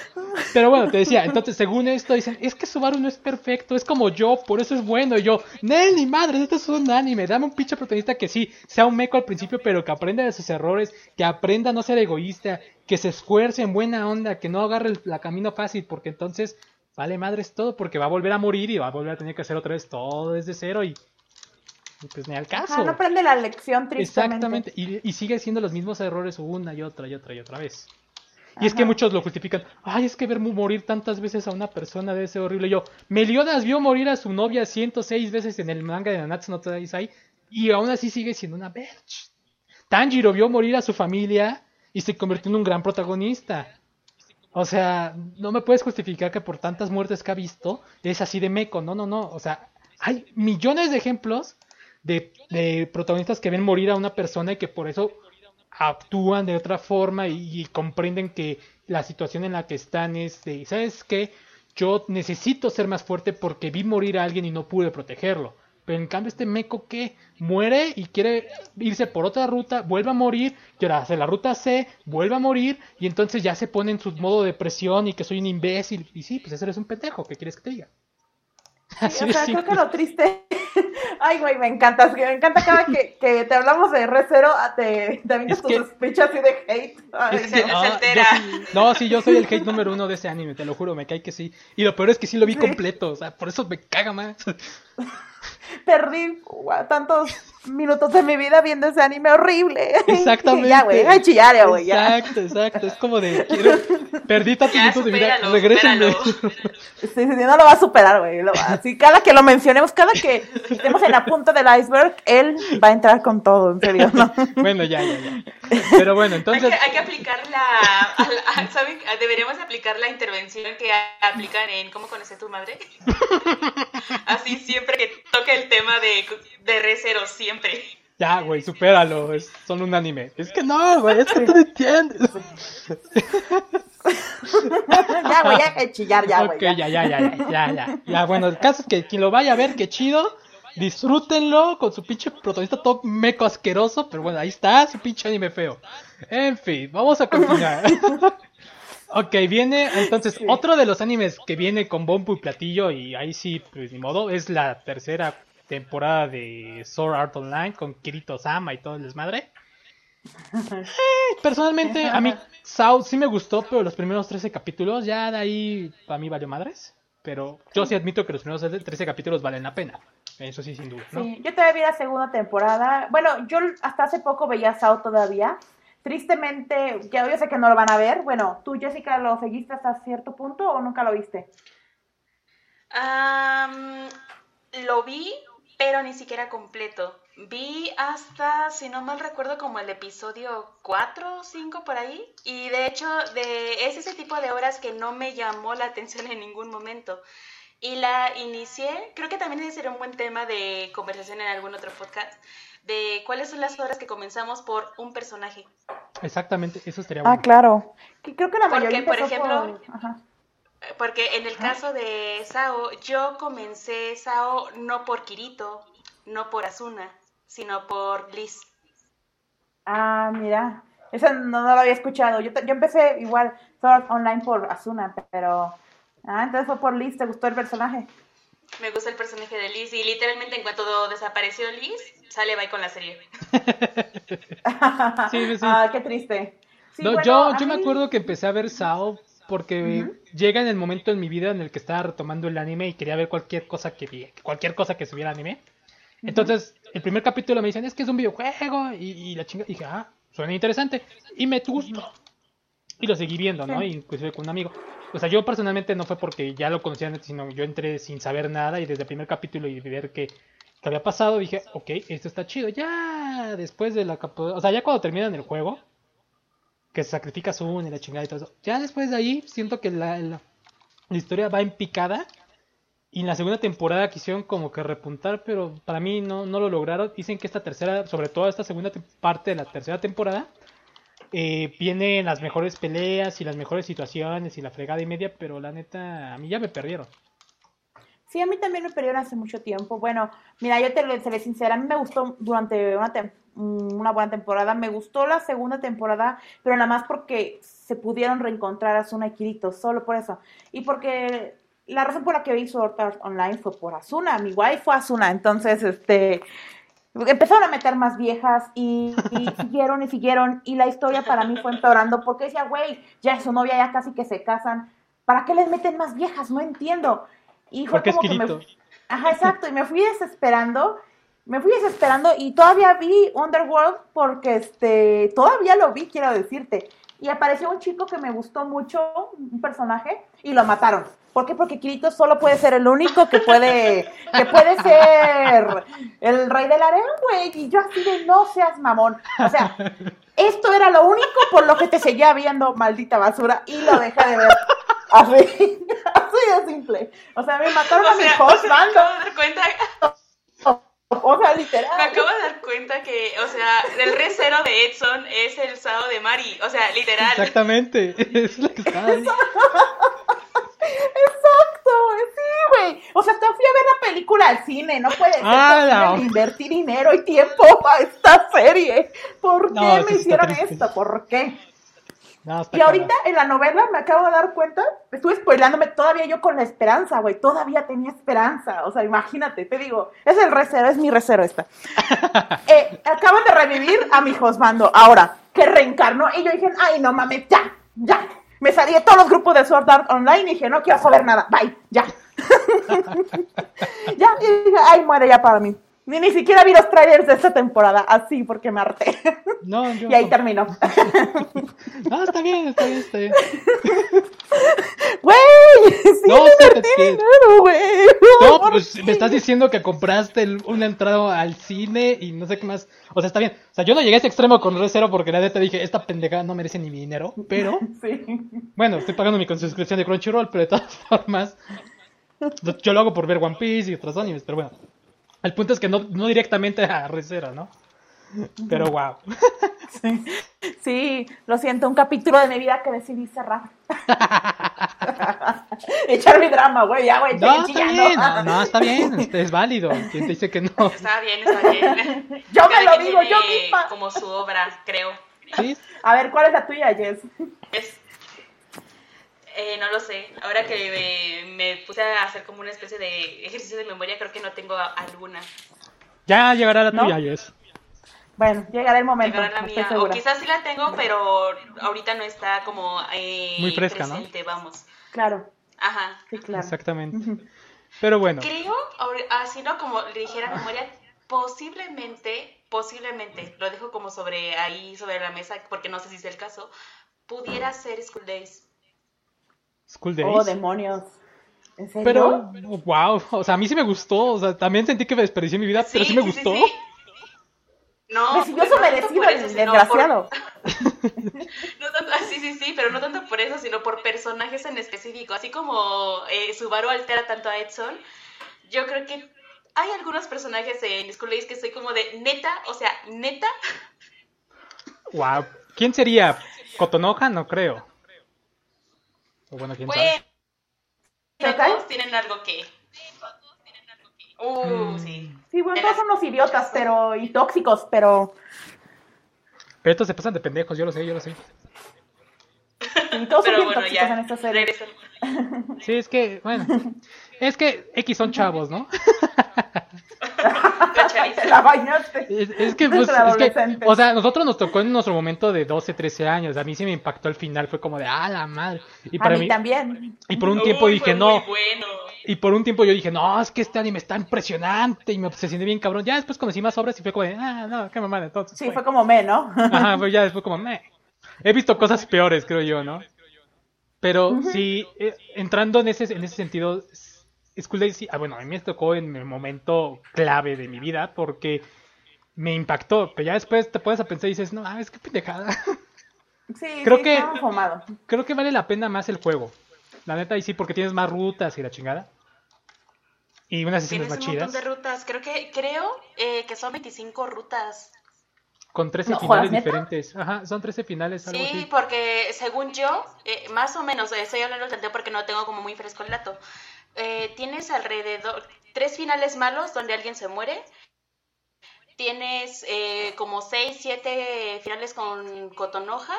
Pero bueno, te decía, entonces, según esto, dicen, es que Subaru no es perfecto, es como yo, por eso es bueno, y yo, Nel, ni madre, esto es un anime, dame un pinche protagonista que sí, sea un meco al principio, pero que aprenda de sus errores, que aprenda a no ser egoísta, que se esfuerce en buena onda, que no agarre el la camino fácil, porque entonces, vale madres todo, porque va a volver a morir y va a volver a tener que hacer otra vez todo desde cero, y pues ni al caso. no aprende la lección tristemente. Exactamente, y, sigue siendo los mismos errores una y otra y otra y otra vez. Y es que muchos lo justifican. Ay, es que ver morir tantas veces a una persona debe ser horrible. Yo, Meliodas vio morir a su novia 106 veces en el manga de Nanatsu no Taizai y aún así sigue siendo una bitch. Tanjiro vio morir a su familia y se convirtió en un gran protagonista. O sea, no me puedes justificar que por tantas muertes que ha visto es así de meco. No, no, no. O sea, hay millones de ejemplos de, protagonistas que ven morir a una persona y que por eso actúan de otra forma y, comprenden que la situación en la que están es de, ¿sabes qué? Yo necesito ser más fuerte porque vi morir a alguien y no pude protegerlo. Pero en cambio este meco que muere y quiere irse por otra ruta, vuelve a morir, hacer la ruta C, vuelve a morir y entonces ya se pone en su modo de presión y que soy un imbécil. Y sí, pues ese eres un pendejo, ¿qué quieres que te diga? (laughs) o sea, creo que lo triste. (laughs) Ay, güey, me encanta. Me encanta cada que, que te hablamos de R0, ah, te, te avientas tus sospechas así de hate. Ay, no. sí, no, sí, yo soy el hate número uno de ese anime, te lo juro, me cae que sí. Y lo peor es que sí lo vi completo, o sea, por eso me caga más. (laughs) (laughs) Perdí tantos minutos de mi vida viendo ese anime horrible. (laughs) Exactamente. ya, güey, a chillar ya, güey. Exacto, exacto. Es como de, quiero, perdí tantos minutos de vida, regrésenme. (laughs) Sí, sí, no lo va a superar, güey. Así, cada que lo mencionemos, cada que estemos en la punta del iceberg, él va a entrar con todo, en serio, ¿no? bueno, ya, ya, ya. Pero bueno, entonces... Hay que, aplicar la... ¿saben? Deberíamos aplicar la intervención que aplican en ¿Cómo conocer tu madre? Así siempre que toque el tema de, de Recero, siempre. Ya, güey, supéralo, es, son un anime. Es que no, güey, es que tú no entiendes. ya, güey, ya que chillar, ya, güey. Ok, ya, ya, ya, ya, ya, ya. Ya, bueno, el caso es que quien lo vaya a ver, qué chido. Disfrútenlo con su pinche protagonista todo meco asqueroso, pero bueno, ahí está su pinche anime feo. En fin, vamos a continuar. (laughs) ok, viene entonces otro de los animes que viene con bombo y platillo y ahí sí, pues ni modo, es la tercera temporada de Sword Art Online con Kirito Sama y todo el desmadre. Eh, personalmente, a mí Sao sí me gustó, pero los primeros 13 capítulos ya de ahí para mí valió madres. Pero yo sí admito que los primeros 13 capítulos valen la pena. Eso sí, sin duda. ¿no? Sí, yo todavía vi la segunda temporada. Bueno, yo hasta hace poco veía Sao todavía. Tristemente, ya yo sé que no lo van a ver. Bueno, ¿tú, Jessica, lo seguiste hasta cierto punto o nunca lo viste? lo vi, pero ni siquiera completo. Vi hasta, si no mal recuerdo, como el episodio 4 o 5 por ahí. Y de hecho, de, es ese tipo de horas que no me llamó la atención en ningún momento. Y la inicié, creo que también ese sería un buen tema de conversación en algún otro podcast, de cuáles son las horas que comenzamos por un personaje. Exactamente, eso estaría ah, bueno. Ah, claro. Creo que la mayoría Porque, por ejemplo, porque en el caso de Sao, yo comencé Sao no por Kirito, no por Asuna, sino por Liz. Ah, mira, eso no, lo había escuchado. Yo, yo empecé igual Sword Online por Asuna, pero... Ah, entonces fue por Liz, ¿te gustó el personaje? Me gusta el personaje de Liz y literalmente en cuanto desapareció Liz, sale bye con la serie. (laughs) sí, sí. Ah, qué triste. yo, yo me acuerdo que empecé a ver Sao porque llega en el momento en mi vida en el que estaba retomando el anime y quería ver cualquier cosa que cualquier cosa que subiera anime. Entonces, el primer capítulo me dicen, es que es un videojuego y, la chinga, dije, ah, suena interesante y me gustó. Y lo seguí viendo, ¿no? Inclusive con un amigo. O sea, yo personalmente no fue porque ya lo conocía, sino yo entré sin saber nada y desde el primer capítulo y ver que, que había pasado dije, ok, esto está chido. Ya después de la... O sea, ya cuando terminan el juego, que se sacrifica su y la chingada y todo eso. Ya después de ahí siento que la, la, historia va en picada. Y en la segunda temporada quisieron como que repuntar, pero para mí no, no lo lograron. Dicen que esta tercera, sobre todo esta segunda parte de la tercera temporada, eh, vienen las mejores peleas y las mejores situaciones y la fregada y media, pero la neta, a mí ya me perdieron. Sí, a mí también me perdieron hace mucho tiempo. Bueno, mira, yo te lo seré sincera, a mí me gustó durante una, una buena temporada. Me gustó la segunda temporada, pero nada más porque se pudieron reencontrar a Asuna y Kirito, solo por eso. Y porque la razón por la que vi Sword Art Online fue por Asuna, mi guay fue Asuna, entonces este empezaron a meter más viejas y, (laughs) siguieron y siguieron y la historia para mí fue empeorando porque decía, güey, ya es su novia, ya casi que se casan, ¿para qué les meten más viejas? No entiendo. Y fue como que me... Ajá, exacto, y me fui desesperando me fui desesperando y todavía vi Underworld porque este, todavía lo vi, quiero decirte. Y apareció un chico que me gustó mucho, un personaje, y lo mataron. ¿Por qué? Porque Kirito solo puede ser el único que puede, que puede ser el rey del harem, güey. Y yo así de no seas mamón. O sea, esto era lo único por lo que te seguía viendo, maldita basura, y lo dejé de ver. Así, (laughs) así de simple. O sea, me mataron a mi host, O sea, literal. Me acabo de dar cuenta que, o sea, el re cero de Edson es el sábado de Mari. O sea, literal. Exactamente. (laughs) Es lo que. (laughs) Exacto, sí, güey. O sea, te fui a ver la película al cine, no puedes ah, invertir dinero y tiempo para esta serie. ¿Por qué me hicieron esto? ¿Por qué? Y ahorita en la novela me acabo de dar cuenta, estuve spoilándome todavía yo con la esperanza, güey, todavía tenía esperanza, o sea, imagínate, te digo, es el recero, es mi recero esta. (laughs) eh, acaban de revivir a mi Josmando, ahora, que reencarnó, y yo dije, ay, no mames, ya, ya, me salí de todos los grupos de Sword Art Online y dije, no quiero saber nada, bye, ya. (laughs) ya, y dije, ay, muere ya para mí. Ni, ni siquiera vi los trailers de esta temporada, así porque me harté. No, yo... Y ahí terminó. No, (laughs) está bien, está bien, está bien. Güey, sí no, me dinero, güey. No, pues me estás diciendo que compraste el, una entrada al cine y no sé qué más. O sea, está bien. O sea, yo no llegué a ese extremo con Red Zero porque nadie te dije, esta pendejada no merece ni mi dinero, pero... (laughs) Sí. Bueno, estoy pagando mi suscripción de Crunchyroll, pero de todas formas... Yo lo hago por ver One Piece y otros animes, pero bueno. El punto es que no, no directamente a Recero, ¿no? Pero wow. (laughs) Sí. sí, lo siento, un capítulo de mi vida que decidí cerrar. (laughs) Echar mi drama, güey, ya, güey. No, está bien, no, no, está bien, es válido. ¿Quién te dice que no? Está bien, está bien. (laughs) Yo me lo digo, yo misma. Como su obra, creo. ¿Sí? A ver, ¿cuál es la tuya, Jess? Es eh, no lo sé. Ahora que me, puse a hacer como una especie de ejercicio de memoria, creo que no tengo alguna. Ya llegará la tuya, Yes. Bueno, llegará el momento. Llegará la mía. O quizás sí la tengo, pero ahorita no está como eh, muy fresca, presente, vamos. Claro. Ajá. Sí, claro. Exactamente. Pero bueno. Creo, así no como le dijera memoria, posiblemente, posiblemente, lo dejo como sobre ahí, sobre la mesa, porque no sé si es el caso, pudiera ser School Days. School Days. Oh, demonios. ¿En serio? Pero, wow, o sea, a mí sí me gustó, o sea, también sentí que me desperdicié mi vida, pero sí me gustó. Sí, no, Recibió su merecido el desgraciado. no tanto, (laughs) sí, sí, sí, pero no tanto por eso, sino por personajes en específico. Así como eh, Subaru altera tanto a Edson, yo creo que hay algunos personajes en School Days que soy como de neta, o sea, neta. Wow, ¿quién sería? ¿Cotonoja? No creo. O bueno, quién sabe. Todos tienen algo que. Uh, mm. sí. Sí, bueno, todos son unos idiotas, pero. y tóxicos, pero. Pero estos se pasan de pendejos, yo lo sé, yo lo sé. Y todos son bueno, tóxicos en esta serie. Sí, es que, bueno. Es que X son (laughs) chavos, ¿no? (laughs) (laughs) La bañaste. Es, que, pues, es que, o sea, nosotros nos tocó en nuestro momento de 12, 13 años. A mí sí me impactó el final, fue como de, ah, la madre. Y para a mí, también. Y por un tiempo dije, no. Y por un tiempo yo dije, no, es que este anime está impresionante y me obsesioné bien cabrón. Ya después conocí más obras y fue como de, ah, no, qué mamada, entonces. Sí, fue como me, ¿no? Ajá, pues ya después como me. He visto cosas peores, creo yo, ¿no? Pero sí, eh, entrando en ese, en ese sentido, School Days, ah, bueno, a mí me tocó en el momento clave de mi vida porque me impactó, pero ya después te puedes a pensar y dices, no, es que pendejada. (laughs) Sí, creo sí, que creo que vale la pena más el juego. La neta y sí porque tienes más rutas y la chingada. Y unas sesiones más chidas. un montón de rutas, creo que creo eh, que son 25 rutas. Con 13 finales diferentes. Ajá, son 13 finales. Algo sí, porque según yo, eh, más o menos, estoy hablando del porque no tengo como muy fresco el dato. Eh, tienes alrededor tres finales malos donde alguien se muere. Tienes eh, como seis, siete finales con Cotonoja.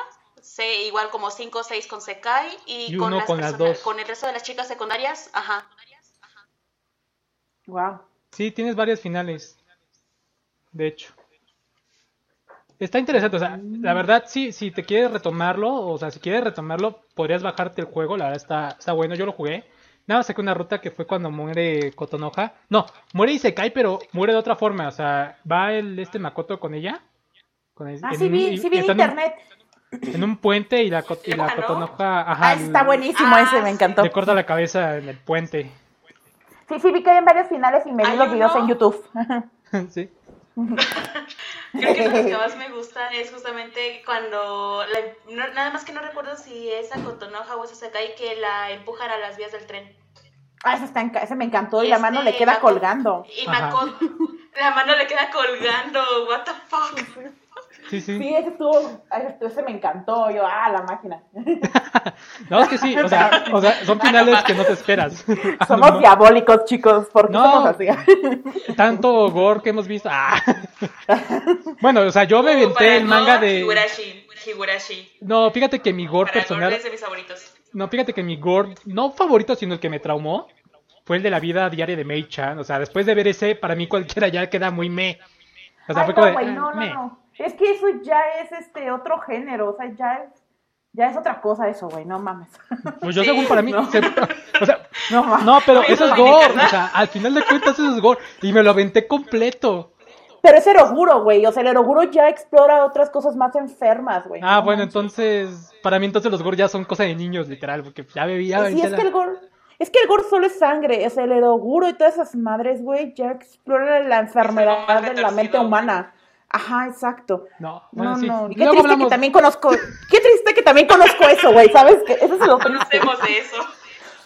igual como cinco o seis con Sekai. Y, con, las con el resto de las chicas secundarias. Ajá. Wow. Sí, tienes varias finales. De hecho. Está interesante, o sea, la verdad, sí, si te quieres retomarlo, o sea, si quieres retomarlo, podrías bajarte el juego, la verdad está, está bueno, yo lo jugué. Nada más saqué una ruta que fue cuando muere Kotonoha. No, muere y se cae, pero muere de otra forma. O sea, va el este Makoto con ella. Con ah, sí vi, sí vi en internet. En un, puente y la, y la Kotonoha... Ajá, ah, está buenísimo ese, me encantó. Le corta la cabeza en el puente. Sí, sí, vi que hay en varios finales y me vi los videos en YouTube. (laughs) sí. (laughs) Creo que lo que (laughs) más me gusta es justamente cuando, nada más que no recuerdo si es a Cotonoja o es a Sakai que la empujan a las vías del tren. Ah, ese, está, ese me encantó y la mano le queda colgando. Y Makoto, la mano le queda colgando, what the fuck. (laughs) Sí, sí. Sí, ese estuvo, ese me encantó, yo, ah, la máquina. (laughs) no, es que sí, o sea, o sea son (laughs) finales que no te esperas. (laughs) Somos diabólicos, chicos, ¿por qué somos así? tanto gore que hemos visto. Ah. bueno, o sea, yo me inventé el manga de... Higurashi, Higurashi. No, fíjate que mi gore personal... es de mis favoritos. No, fíjate que mi gore, no favorito, sino el que me traumó, fue el de la vida diaria de Mei-chan. O sea, después de ver ese, para mí cualquiera ya queda muy me. O sea, fue como de, no, no, no. Es que eso ya es este otro género, o sea, ya es, ya es otra cosa eso, güey, no mames. Pues yo (laughs) según para mí, o sea, (laughs) no, no, pero eso es gore, o sea, al final de cuentas eso es gore, y me lo aventé completo. Pero es eroguro, güey, o sea, el eroguro ya explora otras cosas más enfermas, güey. Ah, bueno, entonces, para mí entonces los gore ya son cosas de niños, literal, porque ya bebía. Sí, es que el gore... Es que el gore solo es sangre, o sea, el eroguro y todas esas madres, güey, ya exploran la enfermedad de la mente humana. Ajá, exacto. No, bueno, no, no. Y qué triste que también conozco, qué triste que también conozco eso, güey, ¿sabes? Que eso es lo triste. No de eso.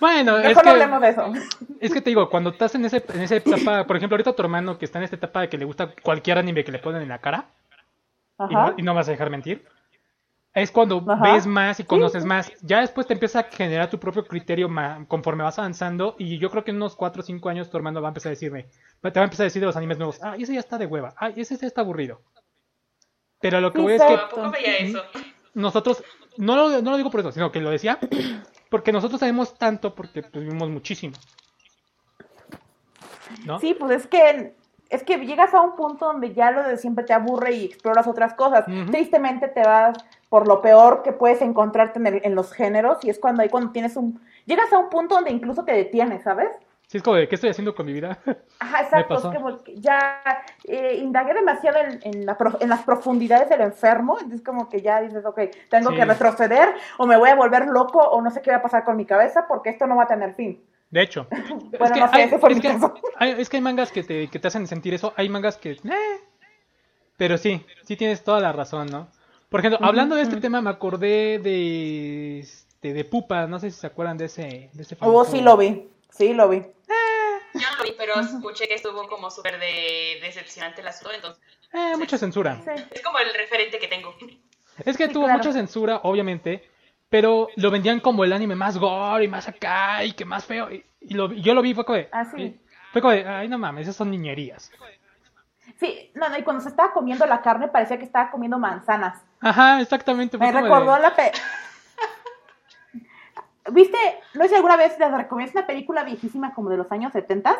Bueno, Mejor es que, hablemos de eso. Es que te digo, cuando estás en, ese, en esa etapa, por ejemplo, ahorita tu hermano que está en esta etapa de que le gusta cualquier anime que le ponen en la cara, y no, y no, vas a dejar mentir, es cuando ves más y conoces más. Ya después te empieza a generar tu propio criterio conforme vas avanzando. Y yo creo que en unos 4 o 5 años tu hermano va a empezar a decirme, te va a empezar a decir de los animes nuevos, ah, ese ya está de hueva, ah, ese ya está aburrido. Pero lo que voy es que nosotros, no lo, no lo digo por eso, sino que lo decía, porque nosotros sabemos tanto porque pues, vivimos muchísimo. ¿No? Sí, pues es que es que llegas a un punto donde ya lo de siempre te aburre y exploras otras cosas. Tristemente te vas por lo peor que puedes encontrarte en, los géneros y es cuando ahí cuando tienes un... Llegas a un punto donde incluso te detienes, ¿sabes? Sí, es como de, ¿qué estoy haciendo con mi vida? (laughs) Ajá, exacto. Es como que ya eh, indagué demasiado en, en, la, en, las profundidades del enfermo. Entonces, como que ya dices, ok, tengo que retroceder o me voy a volver loco o no sé qué va a pasar con mi cabeza porque esto no va a tener fin. De hecho. (laughs) bueno, no sé, fue es, que hay, es que hay mangas que te, que te hacen sentir eso. Hay mangas que. Eh, pero sí, sí tienes toda la razón, ¿no? Por ejemplo, hablando de este tema, me acordé de, este, de Pupa. No sé si se acuerdan de ese, de ese Oh, sí lo vi. Sí lo vi. Yo no lo vi, pero escuché que estuvo como súper de decepcionante el asunto, entonces... Eh, mucha censura. Es como el referente que tengo. Es que tuvo mucha censura, obviamente, pero lo vendían como el anime más gore y más acá y que más feo. Y, lo, yo lo vi, fue como de... Ah, sí. Fue como de, ay, no mames, esas son niñerías. Sí, no, no, y cuando se estaba comiendo la carne parecía que estaba comiendo manzanas. Ajá, exactamente. Me recordó la... Pe (laughs) ¿Viste? No sé si alguna vez les recomiendo una película viejísima como de los años 70.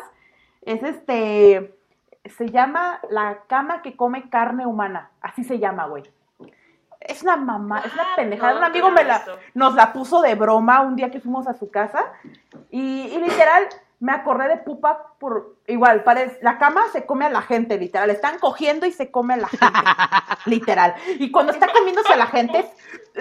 Es este. Se llama La cama que come carne humana. Así se llama, güey. Es una mamá, es una ah, pendejada. un amigo me la, nos la puso de broma un día que fuimos a su casa. Y, y literal, me acordé de Pupa por igual, parece, la cama se come a la gente, literal, están cogiendo y se come a la gente, (laughs) literal. Y cuando está comiéndose a la gente,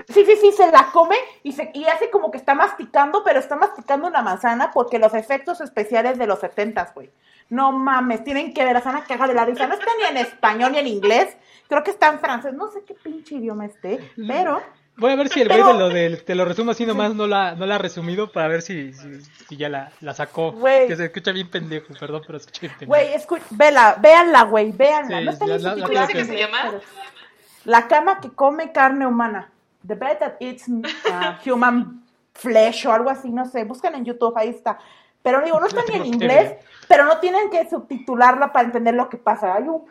sí, sí, sí, se la come y se y hace como que está masticando, pero está masticando una manzana porque los efectos especiales de los setentas, güey. No mames, tienen que ver, a Sana caga de la risa, no está ni en español ni en inglés, creo que está en francés, no sé qué pinche idioma esté, pero Voy a ver si el güey lo del, te lo resumo así nomás, no la, no la ha resumido para ver si, si, ya la, la sacó. Que se escucha bien pendejo, perdón, pero escucha bien pendejo. Güey, escu vela, véanla, güey, véanla. no está la, la, que se llama? La cama que come carne humana. The bed that eats uh, (laughs) human flesh o algo así, no sé. Buscan en YouTube, ahí está. Pero digo, no (laughs) está ni en inglés, pero no tienen que subtitularla para entender lo que pasa. Hay un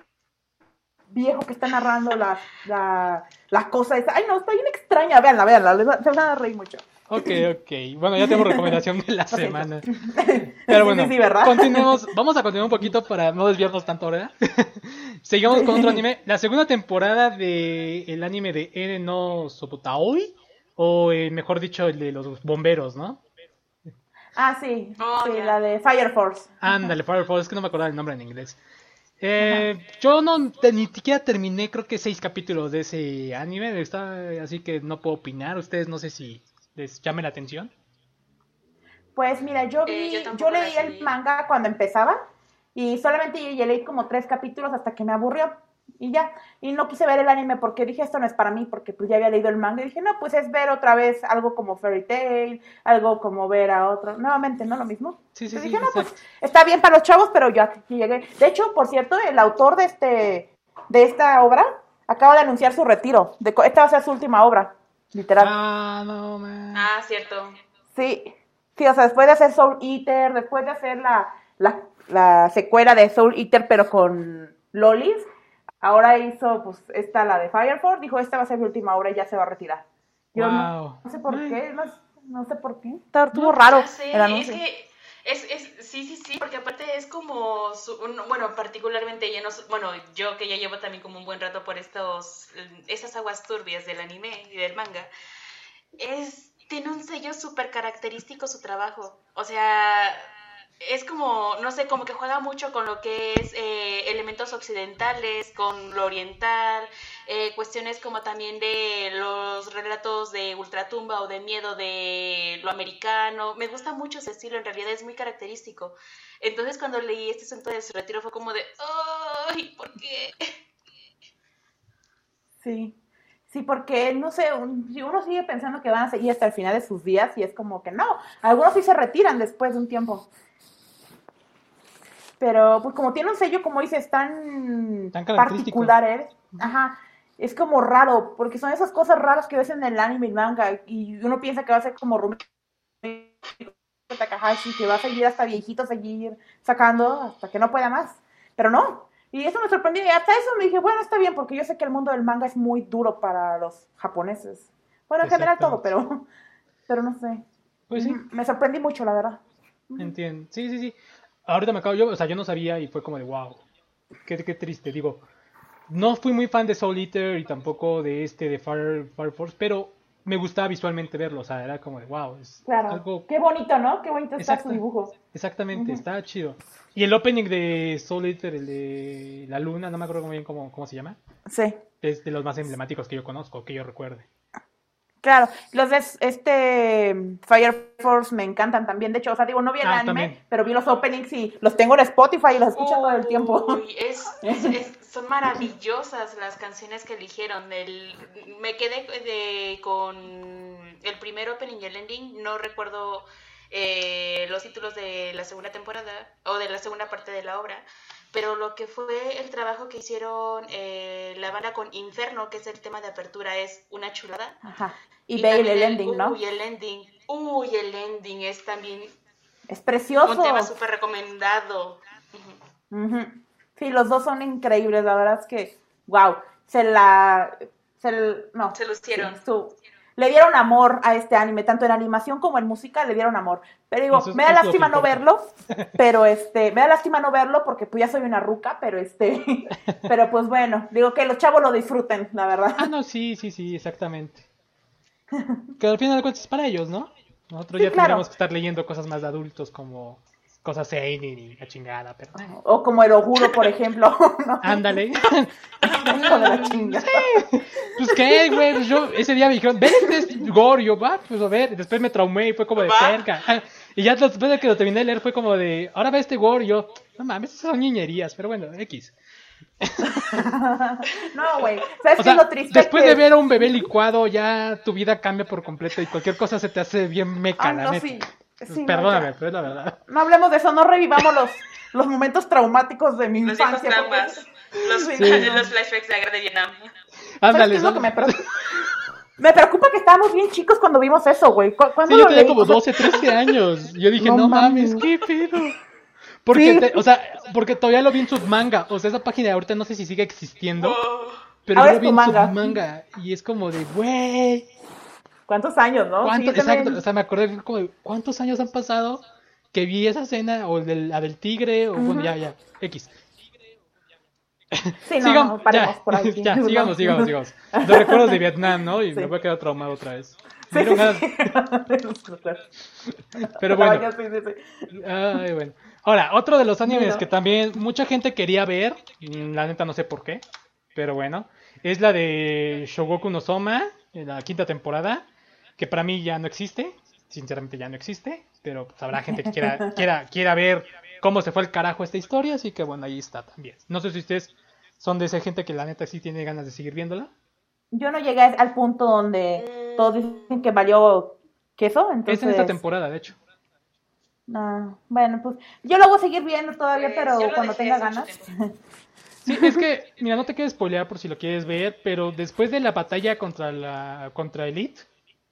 viejo que está narrando la, la, la cosa esa. Ay, no, está bien extraña. Véanla, véanla, se van a reír mucho. Ok, ok. Bueno, ya tengo recomendación de la (laughs) semana. (laughs) Pero bueno, sí, continuemos. Vamos a continuar un poquito para no desviarnos tanto, ¿verdad? (laughs) Seguimos con otro anime. La segunda temporada del el anime de Eren no Sopotaoi, o eh, mejor dicho, el de los bomberos, ¿no? Ah, sí. Oh, sí, la de Fire Force. Ándale, Fire Force, es que no me acordaba el nombre en inglés. Eh, yo no ni siquiera terminé, creo que seis capítulos de ese anime, está, así que no puedo opinar. Ustedes no sé si les llame la atención. Pues mira, yo vi, eh, yo, leí el manga cuando empezaba y solamente leí como tres capítulos hasta que me aburrió y ya. Y no quise ver el anime porque dije, esto no es para mí, porque pues ya había leído el manga y dije, no, pues es ver otra vez algo como Fairy Tail, algo como ver a otro, nuevamente, ¿no? Lo mismo. Sí, sí, sí. dije, no, pues está bien para los chavos, pero yo aquí llegué. De hecho, por cierto, el autor de este, de esta obra acaba de anunciar su retiro. De, esta va a ser su última obra, literal. Ah, no, man. Ah, cierto. Sí. Sí, o sea, después de hacer Soul Eater, después de hacer la, la, la secuela de Soul Eater, pero con Lolis, Ahora hizo, pues, esta, la de Fireford, dijo, esta va a ser mi última obra y ya se va a retirar. Yo no, sé por qué, no, sé por qué. Estuvo raro Es que, es, es, sí, sí, sí, porque aparte es como, bueno, particularmente yo no, bueno, yo que ya llevo también como un buen rato por estos, esas aguas turbias del anime y del manga, es, tiene un sello súper característico su trabajo. O sea, es como, no sé, como que juega mucho con lo que es eh, elementos occidentales, con lo oriental, eh, cuestiones como también de los relatos de ultratumba o de miedo de lo americano. Me gusta mucho ese estilo, en realidad es muy característico. Entonces cuando leí este asunto de su retiro fue como de, ¡ay! ¿Por qué? Sí. Sí, porque no sé, si uno sigue pensando que van a seguir hasta el final de sus días y es como que no, algunos sí se retiran después de un tiempo. Pero pues como tiene un sello, como dices, tan, tan particular, ¿eh? ajá, es como raro, porque son esas cosas raras que ves en el anime y manga, y uno piensa que va a ser como Rumi Takahashi, que va a seguir hasta viejito, seguir sacando hasta que no pueda más. Pero no, y eso me sorprendió, y hasta eso me dije, bueno, está bien, porque yo sé que el mundo del manga es muy duro para los japoneses. Bueno, en general todo, pero, (laughs) pero no sé. Pues sí. Me sorprendí mucho, la verdad. Entiendo. Sí, sí, sí ahorita me acabo, yo, o sea, yo no sabía y fue como de wow, qué, qué triste, digo, no fui muy fan de Soul Eater y tampoco de este de Fire, Fire Force, pero me gustaba visualmente verlo, o sea, era como de wow, es claro. algo... Qué bonito, ¿no? Qué bonito está su dibujo. Exactamente, está chido. Y el opening de Soul Eater, el de la luna, no me acuerdo muy bien cómo, cómo se llama. Sí. Es de los más emblemáticos que yo conozco, que yo recuerde. Claro, los de este Fire Force me encantan también. De hecho, o sea, digo, no vi el ah, anime, pero vi los openings y los tengo en Spotify y los escucho todo el tiempo. (laughs) Es, son maravillosas las canciones que eligieron. El, me quedé con el primer opening y el ending. No recuerdo eh, los títulos de la segunda temporada o de la segunda parte de la obra pero lo que fue el trabajo que hicieron eh, la banda con Inferno, que es el tema de apertura, es una chulada. Ajá. Y, ve el, ending, ¿no? Uy, el ending. Uy, el ending es también. Es precioso. Un tema súper recomendado. Sí, los dos son increíbles, la verdad es que, wow, se la. Se, no, se lucieron le dieron amor a este anime, tanto en animación como en música le dieron amor. Pero digo, me da lástima no verlo, (laughs) pero este, me da lástima no verlo porque pues ya soy una ruca, pero este, (laughs) pero pues bueno, digo que los chavos lo disfruten, la verdad. Ah, no, sí, sí, sí, exactamente. Que al final de cuentas es para ellos, ¿no? Nosotros ya tendríamos que estar leyendo cosas más de adultos como cosas seinen y la chingada, pero... O como el Ojuro, por ejemplo. (laughs) Ándale. (laughs) Hijo de la chingada. Pues qué, güey, pues yo ese día me dijeron, ven este gore, yo, va, pues a ver, después me traumé y fue como de cerca. (laughs) Y ya después de que lo terminé de leer fue como de, ahora ve este gore, y yo, no mames, esas son niñerías, pero bueno, X. no, güey. ¿Sabes qué es lo triste? Después de ver a un bebé licuado, ya tu vida cambia por completo y cualquier cosa se te hace bien meca, la neta. Sí. Perdóname, pero es la verdad. (laughs) No hablemos de eso, no revivamos los, los momentos traumáticos de mi los infancia. Los, los flashbacks de la guerra de Vietnam. Ándale, es lo que me (laughs) preocupa? Me preocupa que estábamos bien chicos cuando vimos eso, güey. Sí, yo tenía como 12, 13 años. Yo dije, no, mames, qué pedo. Porque, o sea, porque todavía lo vi en submanga. O sea, esa página de ahorita no sé si sigue existiendo. Oh. Pero yo lo vi en submanga. Y es como de, güey. ¿Cuántos años, no? exacto, o sea, me acordé como, ¿cuántos años han pasado que vi esa escena o la del tigre o bueno, ya, ya, X. Sí, no, sigamos, paremos por ahí. (laughs) Ya, sigamos, sigamos, sigamos. Los recuerdos de Vietnam, ¿no? Y me voy a quedar traumado otra vez. Sí, (laughs) Pero bueno. Ay, bueno. Ahora, otro de los animes que también mucha gente quería ver, la neta no sé por qué, pero bueno, es la de Shogoku no Soma, en la quinta temporada que para mí ya no existe, sinceramente ya no existe, pero pues, habrá gente que quiera, (laughs) quiera, quiera ver cómo se fue el carajo esta historia, así que bueno, ahí está también. No sé si ustedes son de esa gente que la neta sí tiene ganas de seguir viéndola. Yo no llegué al punto donde todos dicen que valió queso, entonces... Es en esta temporada, de hecho. Ah, bueno, pues yo lo voy a seguir viendo todavía, pues, pero cuando tenga ganas. (laughs) Sí, es que, mira, no te quiero spoilear por si lo quieres ver, pero después de la batalla contra la contra Elite,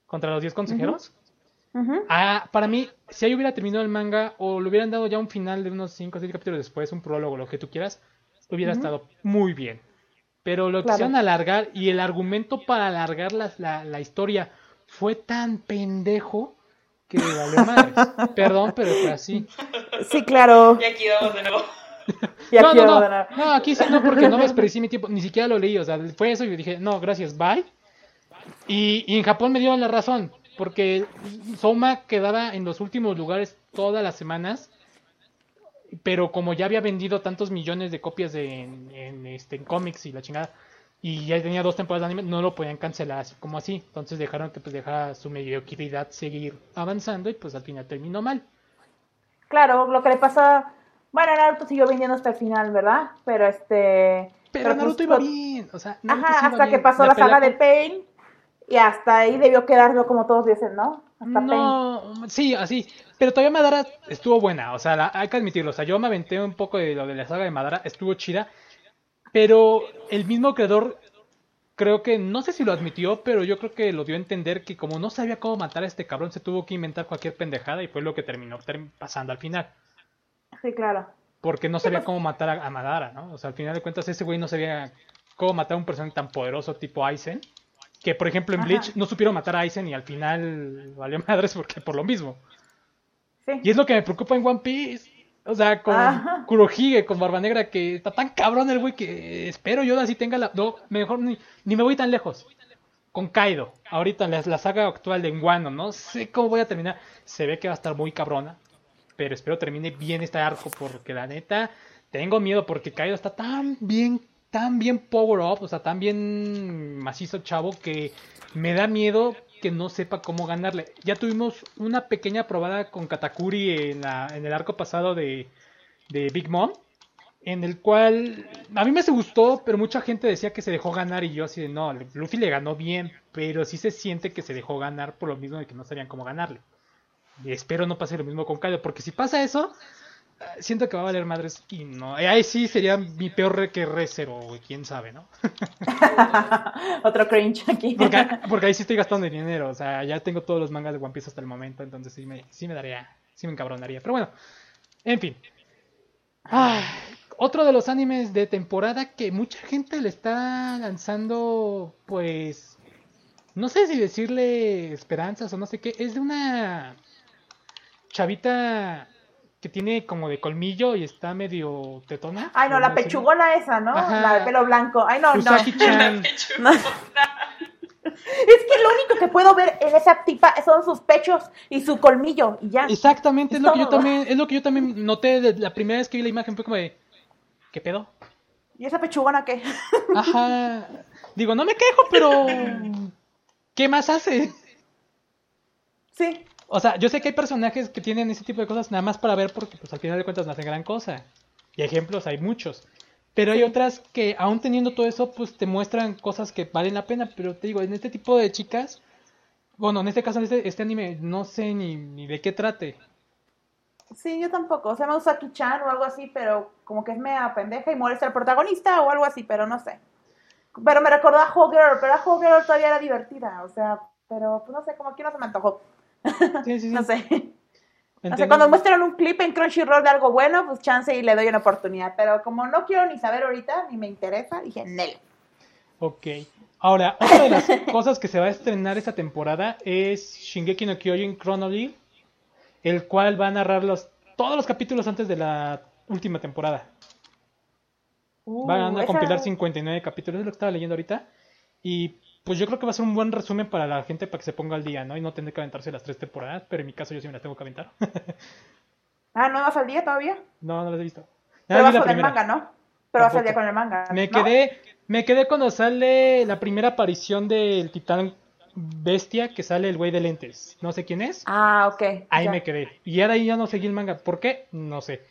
contra los 10 consejeros. Ah, para mí, si ahí hubiera terminado el manga o le hubieran dado ya un final de unos 5 o 6 capítulos después, un prólogo, lo que tú quieras, hubiera estado muy bien. Pero lo quisieron alargar y el argumento para alargar la, la, historia fue tan pendejo que valió madres. (laughs) Perdón, pero fue así. Sí, claro. Y aquí vamos de nuevo. (laughs) no, no, no, no, aquí sí no, porque no me expresé mi tiempo, ni siquiera lo leí, o sea, fue eso y yo dije, no, gracias, bye. Y, en Japón me dieron la razón, porque Soma quedaba en los últimos lugares todas las semanas, pero como ya había vendido tantos millones de copias de, en, este, en cómics y la chingada, y ya tenía dos temporadas de anime, no lo podían cancelar así como así. Entonces dejaron que pues dejara su mediocridad seguir avanzando y pues al final terminó mal. Claro, lo que le pasa, bueno, Naruto siguió vendiendo hasta el final, ¿verdad? Pero este... Pero, pues, Naruto iba bien, o sea, Ajá, hasta que pasó la, saga de Pain y hasta ahí debió quedarlo como todos dicen, ¿no? Hasta no, sí, así. Pero todavía Madara estuvo buena, o sea, hay que admitirlo. O sea, yo me aventé un poco de lo de la saga de Madara, estuvo chida. Pero el mismo creador, creo que, no sé si lo admitió, pero yo creo que lo dio a entender que como no sabía cómo matar a este cabrón, se tuvo que inventar cualquier pendejada y fue lo que terminó pasando al final. Sí, claro. Porque no sabía cómo matar a, Madara, ¿no? O sea, al final de cuentas ese güey no sabía cómo matar a un personaje tan poderoso tipo Aizen que por ejemplo en Bleach no supieron matar a Aizen y al final valió madres porque por lo mismo. Y es lo que me preocupa en One Piece. O sea, con Kurohige, con Barba Negra, que está tan cabrón el güey que espero yo así tenga la... No, mejor ni, ni me voy tan lejos. con Kaido, ahorita la, la saga actual de Wano, no sé cómo voy a terminar. Se ve que va a estar muy cabrona, pero espero termine bien este arco porque la neta tengo miedo porque Kaido está tan bien, tan bien power up, o sea, tan bien macizo chavo que me da miedo que no sepa cómo ganarle. Ya tuvimos una pequeña probada con Katakuri en, la, en el arco pasado de, Big Mom en el cual a mí me se gustó, pero mucha gente decía que se dejó ganar y yo así de no, Luffy le ganó bien, pero sí se siente que se dejó ganar por lo mismo de que no sabían cómo ganarle. Y espero no pase lo mismo con Kaido, porque si pasa eso, siento que va a valer madres y no. Ahí sí sería mi peor que re cero, quién sabe, ¿no? (laughs) Otro cringe aquí. (laughs) Porque, ahí sí estoy gastando dinero, o sea, ya tengo todos los mangas de One Piece hasta el momento, entonces sí me, sí me daría, sí me encabronaría. Pero bueno, en fin. Ah, otro de los animes de temporada que mucha gente le está lanzando, pues, no sé si decirle esperanzas o no sé qué, es de una chavita que tiene como de colmillo y está medio tetona. Ay, no, la pechugona esa, ¿no? La de pelo blanco. Ay, no, no. (laughs) (laughs) Es que lo único que puedo ver en esa tipa son sus pechos y su colmillo y ya. Exactamente, es, lo que yo también, es lo que yo también noté de la primera vez que vi la imagen, fue como de ¿qué pedo? ¿Y esa pechugona qué? (laughs) Ajá. Digo, no me quejo, pero ¿qué más hace? Sí. O sea, yo sé que hay personajes que tienen ese tipo de cosas nada más para ver porque pues al final de cuentas no hacen gran cosa. Y ejemplos hay muchos. Pero hay otras que aún teniendo todo eso, pues te muestran cosas que valen la pena. Pero te digo, en este tipo de chicas, bueno, en este caso, en este, este anime, no sé ni, ni de qué trate. Sí, yo tampoco. O sea, me gusta Kichan o algo así, pero como que es mea pendeja y molesta al protagonista o algo así, pero no sé. Pero me recordó a Hogger, pero a Hogger todavía era divertida, o sea, pero pues no sé, como que no se me antojó. Sí, sí, sí. no sé. O sea, cuando muestran un clip en Crunchyroll de algo bueno, pues chance y le doy una oportunidad. Pero como no quiero ni saber ahorita, ni me interesa, dije, Nel. Ok. Ahora, otra de las (laughs) cosas que se va a estrenar esta temporada es Shingeki no Kyojin Chronology el cual va a narrar los, todos los capítulos antes de la última temporada. Uh, Van a compilar 59 capítulos, es lo que estaba leyendo ahorita. Y pues yo creo que va a ser un buen resumen para la gente para que se ponga al día, ¿no? Y no tener que aventarse las tres temporadas, pero en mi caso yo sí me las tengo que aventar. (laughs) ah, ¿no vas al día todavía? No, no las he visto. pero vas con el manga, ¿no? Pero vas al día con el manga. Me quedé, me quedé cuando sale la primera aparición del titán bestia que sale el güey de lentes. No sé quién es. Ah, ok. Ahí me quedé. Y ahora ya no seguí el manga. ¿Por qué? No sé.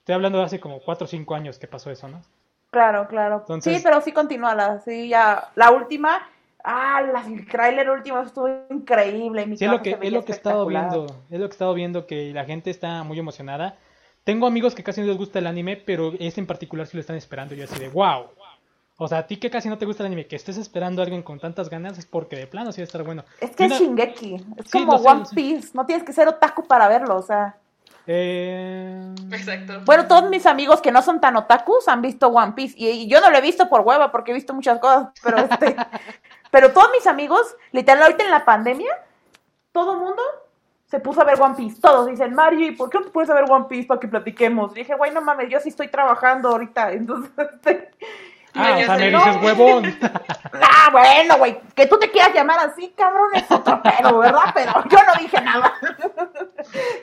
Estoy hablando de hace como 4 o 5 años que pasó eso, ¿no? Claro, claro. Sí, pero sí continúa la, sí, ya, la última, ah, la, el trailer último estuvo increíble. sí, es lo que, es lo que he estado viendo, es lo que he estado viendo que la gente está muy emocionada. Tengo amigos que casi no les gusta el anime, pero este en particular sí lo están esperando. Y yo así de, wow, o sea, a ti que casi no te gusta el anime, que estés esperando a alguien con tantas ganas, es porque de plano sí va a estar bueno. Es que es Shingeki, es como One Piece, no tienes que ser otaku para verlo, o sea. Eh... Exacto. Bueno, todos mis amigos que no son tan otakus han visto One Piece, y, yo no lo he visto por hueva, porque he visto muchas cosas, pero este... (laughs) pero todos mis amigos, literal, ahorita en la pandemia, todo mundo se puso a ver One Piece. Todos dicen, Mario, ¿y por qué no te puedes ver One Piece para que platiquemos? Y dije, güey, no mames, yo sí estoy trabajando ahorita. (laughs) Entonces, este, Ah, o sea, me dices huevón. (laughs) (laughs) ah, bueno, güey, que tú te quieras llamar así, cabrón, es otro pedo, ¿verdad? Pero yo no dije nada.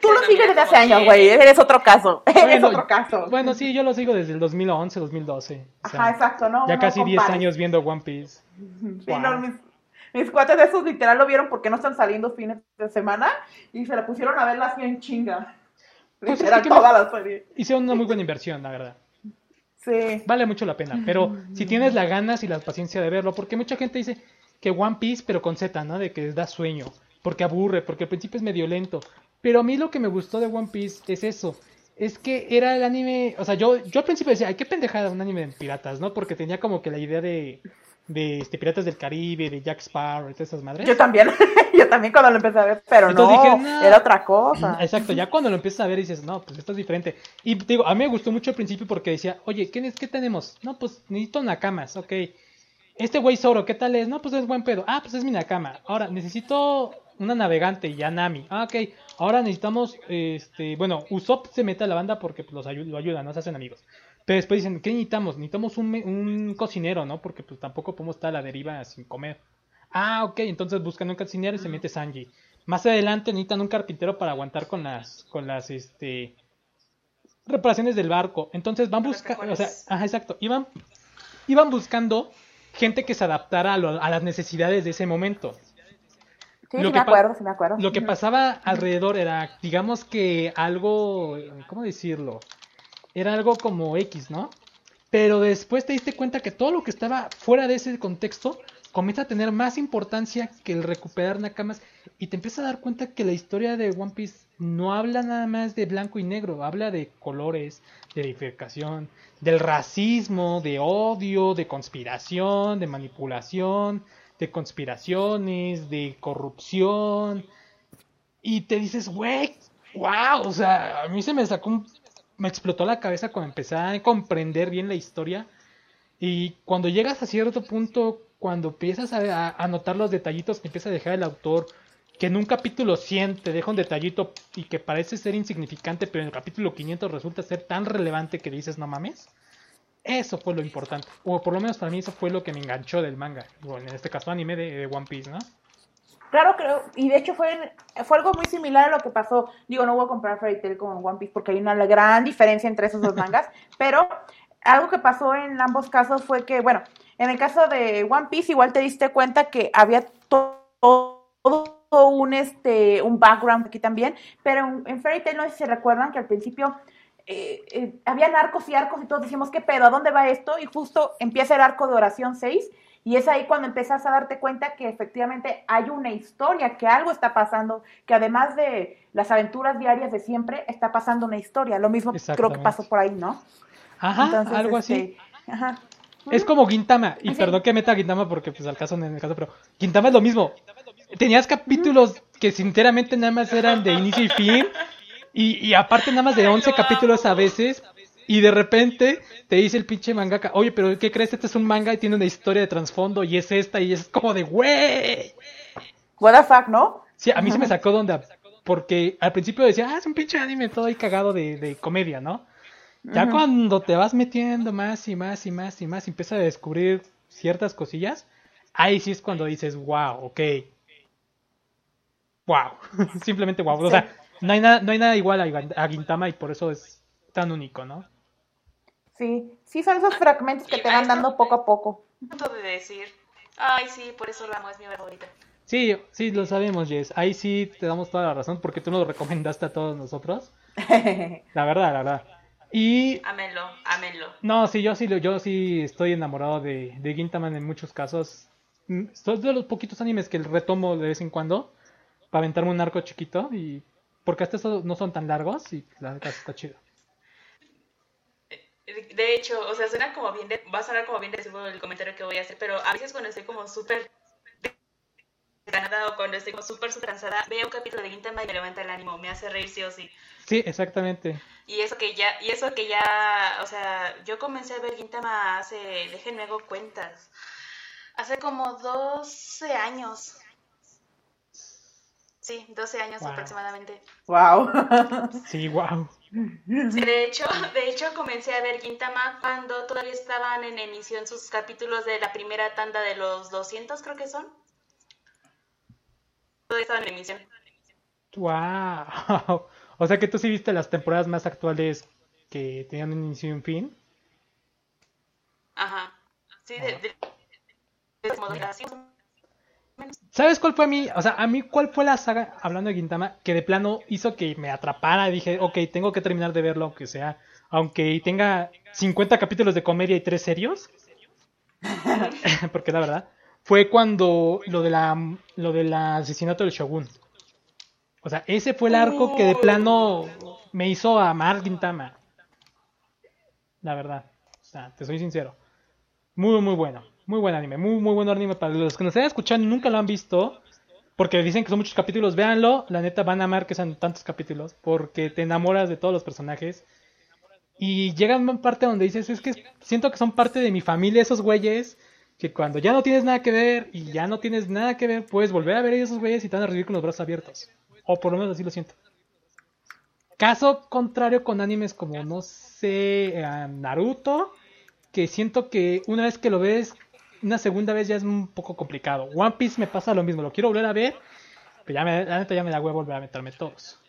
Tú lo sigues desde hace años, güey, eres otro caso. (laughs) eres otro caso. Bueno, sí, yo lo sigo desde el 2011, 2012. Ajá, exacto, ¿no? Ya casi 10 años viendo One Piece. Sí, no, mis, mis cuates de esos literal lo vieron porque no están saliendo fines de semana y se la pusieron a verla así en chinga. Pues literal, toda la serie. Hicieron una muy buena inversión, la verdad. Vale mucho la pena. Pero (laughs) si tienes las ganas y la paciencia de verlo, porque mucha gente dice que One Piece, pero con Z, ¿no? De que da sueño, porque aburre, porque al principio es medio lento. Pero a mí lo que me gustó de One Piece es eso. Es que era el anime, o sea, yo, yo al principio decía, ay, qué pendejada un anime de piratas, ¿no? Porque tenía como que la idea de, de este, Piratas del Caribe, de Jack Sparrow y todas esas madres. Yo también, (laughs) yo también cuando lo empecé a ver, pero no, era otra cosa. (laughs) Exacto, ya cuando lo empiezas a ver dices, no, pues esto es diferente. Y digo, a mí me gustó mucho al principio porque decía, oye, ¿qué, qué tenemos? No, pues necesito nakamas, ok. Este güey Zoro, ¿qué tal es? No, pues es buen pedo. Ah, pues es mi nakama. Ahora, necesito una navegante, Yanami. Ah, ok. Ahora necesitamos, este, bueno, Usopp se mete a la banda porque pues, los lo ayuda, no se hacen amigos. Pero después dicen, ¿qué necesitamos? Necesitamos un, un cocinero, ¿no? Porque pues tampoco podemos estar a la deriva sin comer. Ah, ok, entonces buscan un cancinero y se mete Sanji. Más adelante necesitan un carpintero para aguantar con las, con las, este, reparaciones del barco. Entonces van buscando, o sea, ajá, exacto, iban, iban buscando gente que se adaptara a, las necesidades de ese momento. Sí, lo me acuerdo, sí me acuerdo. Lo que pasaba alrededor era, digamos que algo, ¿cómo decirlo? Era algo como X, ¿no? Pero después te diste cuenta que todo lo que estaba fuera de ese contexto comienza a tener más importancia que el recuperar Nakamas y te empiezas a dar cuenta que la historia de One Piece no habla nada más de blanco y negro, habla de colores, de edificación, del racismo, de odio, de conspiración, de manipulación, de conspiraciones, de corrupción. Y te dices, güey, wow, o sea, a mí se me sacó un... me explotó la cabeza cuando empecé a comprender bien la historia. Y cuando llegas a cierto punto cuando empiezas a, notar los detallitos que empieza a dejar el autor, que en un capítulo 100 te deja un detallito y que parece ser insignificante, pero en el capítulo 500 resulta ser tan relevante que dices, no mames. Eso fue lo importante. O por lo menos para mí eso fue lo que me enganchó del manga. Bueno, en este caso anime de, One Piece, ¿no? Claro, creo, y de hecho fue, fue algo muy similar a lo que pasó. Digo, no voy a comprar Fairy Tail con One Piece porque hay una gran diferencia entre esos dos mangas, (laughs) pero algo que pasó en ambos casos fue que, bueno, en el caso de One Piece igual te diste cuenta que había todo, un este un background aquí también, pero en, Fairy Tail no sé si se recuerdan que al principio eh, eh, habían arcos y arcos y todos dijimos, ¿qué pedo? ¿A dónde va esto? Y justo empieza el arco de oración 6 y es ahí cuando empiezas a darte cuenta que efectivamente hay una historia, que algo está pasando, que además de las aventuras diarias de siempre, está pasando una historia. Lo mismo creo que pasó por ahí, ¿no? Ajá, algo así. Este, ajá. Es como Gintama, y perdón que meta Gintama porque pues al caso en el caso, pero Gintama es lo mismo. Tenías capítulos que sinceramente nada más eran de inicio y fin, y, aparte nada más de 11 capítulos a veces, y de repente te dice el pinche mangaka, oye, pero ¿qué crees? Este es un manga y tiene una historia de trasfondo, y es esta, y es como de, wey. What the fuck, ¿no? Sí, a mí se me sacó de onda, porque al principio decía, ah, es un pinche anime todo ahí cagado de, de comedia, ¿no? Ya cuando te vas metiendo más y más y más y más y empiezas a descubrir ciertas cosillas, ahí sí es cuando dices, wow, ok. Wow, (laughs) simplemente wow. O sea, no hay, nada, no hay nada igual a, Gintama y por eso es tan único, ¿no? Sí, sí son esos fragmentos que te van dando poco a poco. de decir, ay sí, por eso la amo, es mi favorita. Sí, sí, lo sabemos, Jess. Ahí sí te damos toda la razón porque tú nos lo recomendaste a todos nosotros. (laughs) la verdad, la verdad. Y... Amelo, amelo. No, sí, yo sí, yo sí estoy enamorado de, de Gintaman en muchos casos. Mm, Son de los poquitos animes que retomo de vez en cuando para aventarme un arco chiquito y porque hasta estos no son tan largos y la verdad está chido. De hecho, o sea, suena como bien, de, va a sonar como bien de el comentario que voy a hacer, pero a veces cuando estoy como súper ganada o cuando estoy como súper, súper cansada, veo un capítulo de Gintama y me levanta el ánimo, me hace reír sí o sí. Sí, exactamente. Y eso que ya, y eso que ya, o sea, yo comencé a ver Gintama hace, déjenme hago cuentas, hace como 12 años. Sí, 12 años aproximadamente. Wow. sí, wow. De hecho, de hecho comencé a ver Gintama cuando todavía estaban en emisión sus capítulos de la primera tanda de los 200, creo que son. Todavía estaban en emisión. Wow. O sea que tú sí viste las temporadas más actuales que tenían un inicio y un fin. Ajá. Sí, de, de, ¿Sabes cuál fue a mí? O sea, a mí cuál fue la saga, hablando de Gintama, que de plano hizo que me atrapara. Dije, ok, tengo que terminar de verlo, aunque sea, aunque tenga 50 capítulos de comedia y 3 serios. (laughs) Porque la verdad, fue cuando lo de la lo del asesinato del Shogun. O sea, ese fue el arco que de plano me hizo amar Gintama. La verdad. O sea, te soy sincero. Muy, muy bueno. Muy buen anime. Muy, muy buen anime. Para los que nos están escuchando y nunca lo han visto. Porque dicen que son muchos capítulos. Véanlo. La neta van a amar que sean tantos capítulos. Porque te enamoras de todos los personajes. Y llega una parte donde dices, es que siento que son parte de mi familia esos güeyes. Que cuando ya no tienes nada que ver y ya no tienes nada que ver, puedes volver a ver a esos güeyes y te van a recibir con los brazos abiertos. O por lo menos así lo siento. Caso contrario con animes como, no sé, eh, Naruto, que siento que una vez que lo ves, una segunda vez ya es un poco complicado. One Piece me pasa lo mismo, lo quiero volver a ver, pero ya me, la neta ya me da huevo volver a meterme todos.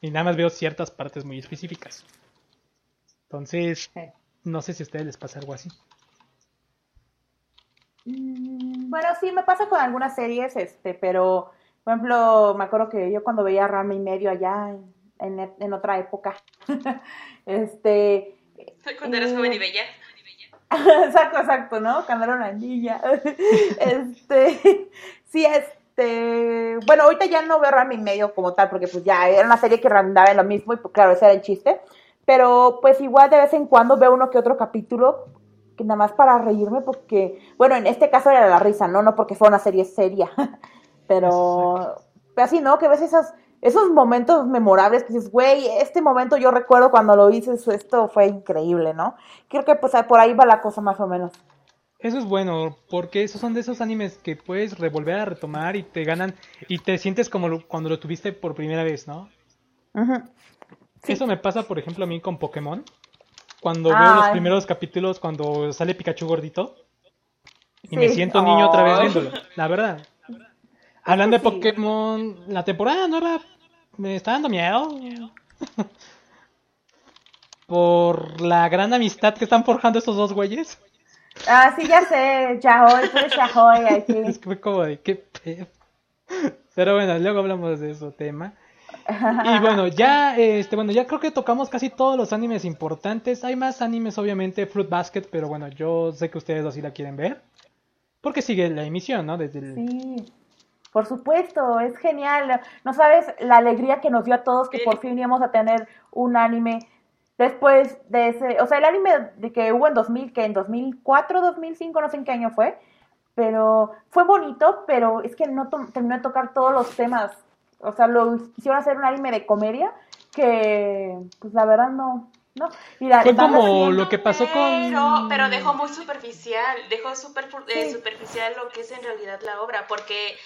Y nada más veo ciertas partes muy específicas. Entonces, no sé si a ustedes les pasa algo así. Mm, bueno, sí, me pasa con algunas series, este, pero, por ejemplo, me acuerdo que yo cuando veía Rama y medio allá en, otra época, (laughs) este... Cuando eras joven y bella. (laughs) exacto, exacto, ¿no? Era una niña. (laughs) este, (laughs) sí, este, bueno, ahorita ya no veo Rama y medio como tal, porque pues ya era una serie que randaba en lo mismo y pues claro, ese era el chiste. Pero pues igual de vez en cuando veo uno que otro capítulo, que nada más para reírme, porque, bueno, en este caso era la risa, ¿no? No porque fue una serie seria, pero, pero así, ¿no? Que ves esos, esos momentos memorables que dices, güey, este momento yo recuerdo cuando lo hice, esto fue increíble, ¿no? Creo que pues por ahí va la cosa más o menos. Eso es bueno, porque esos son de esos animes que puedes revolver a retomar y te ganan y te sientes como cuando lo tuviste por primera vez, ¿no? Eso me pasa, por ejemplo, a mí con Pokémon. Cuando veo los primeros capítulos, cuando sale Pikachu gordito. Y me siento niño otra vez viéndolo, la verdad. Hablando de Pokémon, la temporada nueva me está dando miedo. (laughs) Por la gran amistad que están forjando estos dos güeyes. Ah, sí, ya sé, Yahoy, tú eres Yahoy aquí. (laughs) Es que fue como de qué pedo. Pero bueno, luego hablamos de eso tema. Y bueno, ya este bueno, ya creo que tocamos casi todos los animes importantes. Hay más animes obviamente, Fruit Basket, pero bueno, yo sé que ustedes así la quieren ver. Porque sigue la emisión, ¿no? Desde el... Sí. Por supuesto, es genial. No sabes la alegría que nos dio a todos que por fin íbamos a tener un anime después de ese, o sea, el anime de que hubo en 2000, que en 2004, 2005, no sé en qué año fue, pero fue bonito, pero es que no terminó de tocar todos los temas o sea, lo hicieron hacer un anime de comedia que, pues la verdad no, no. Fue como lo que pasó con... Pero dejó muy superficial, dejó super, eh, superficial lo que es en realidad la obra, porque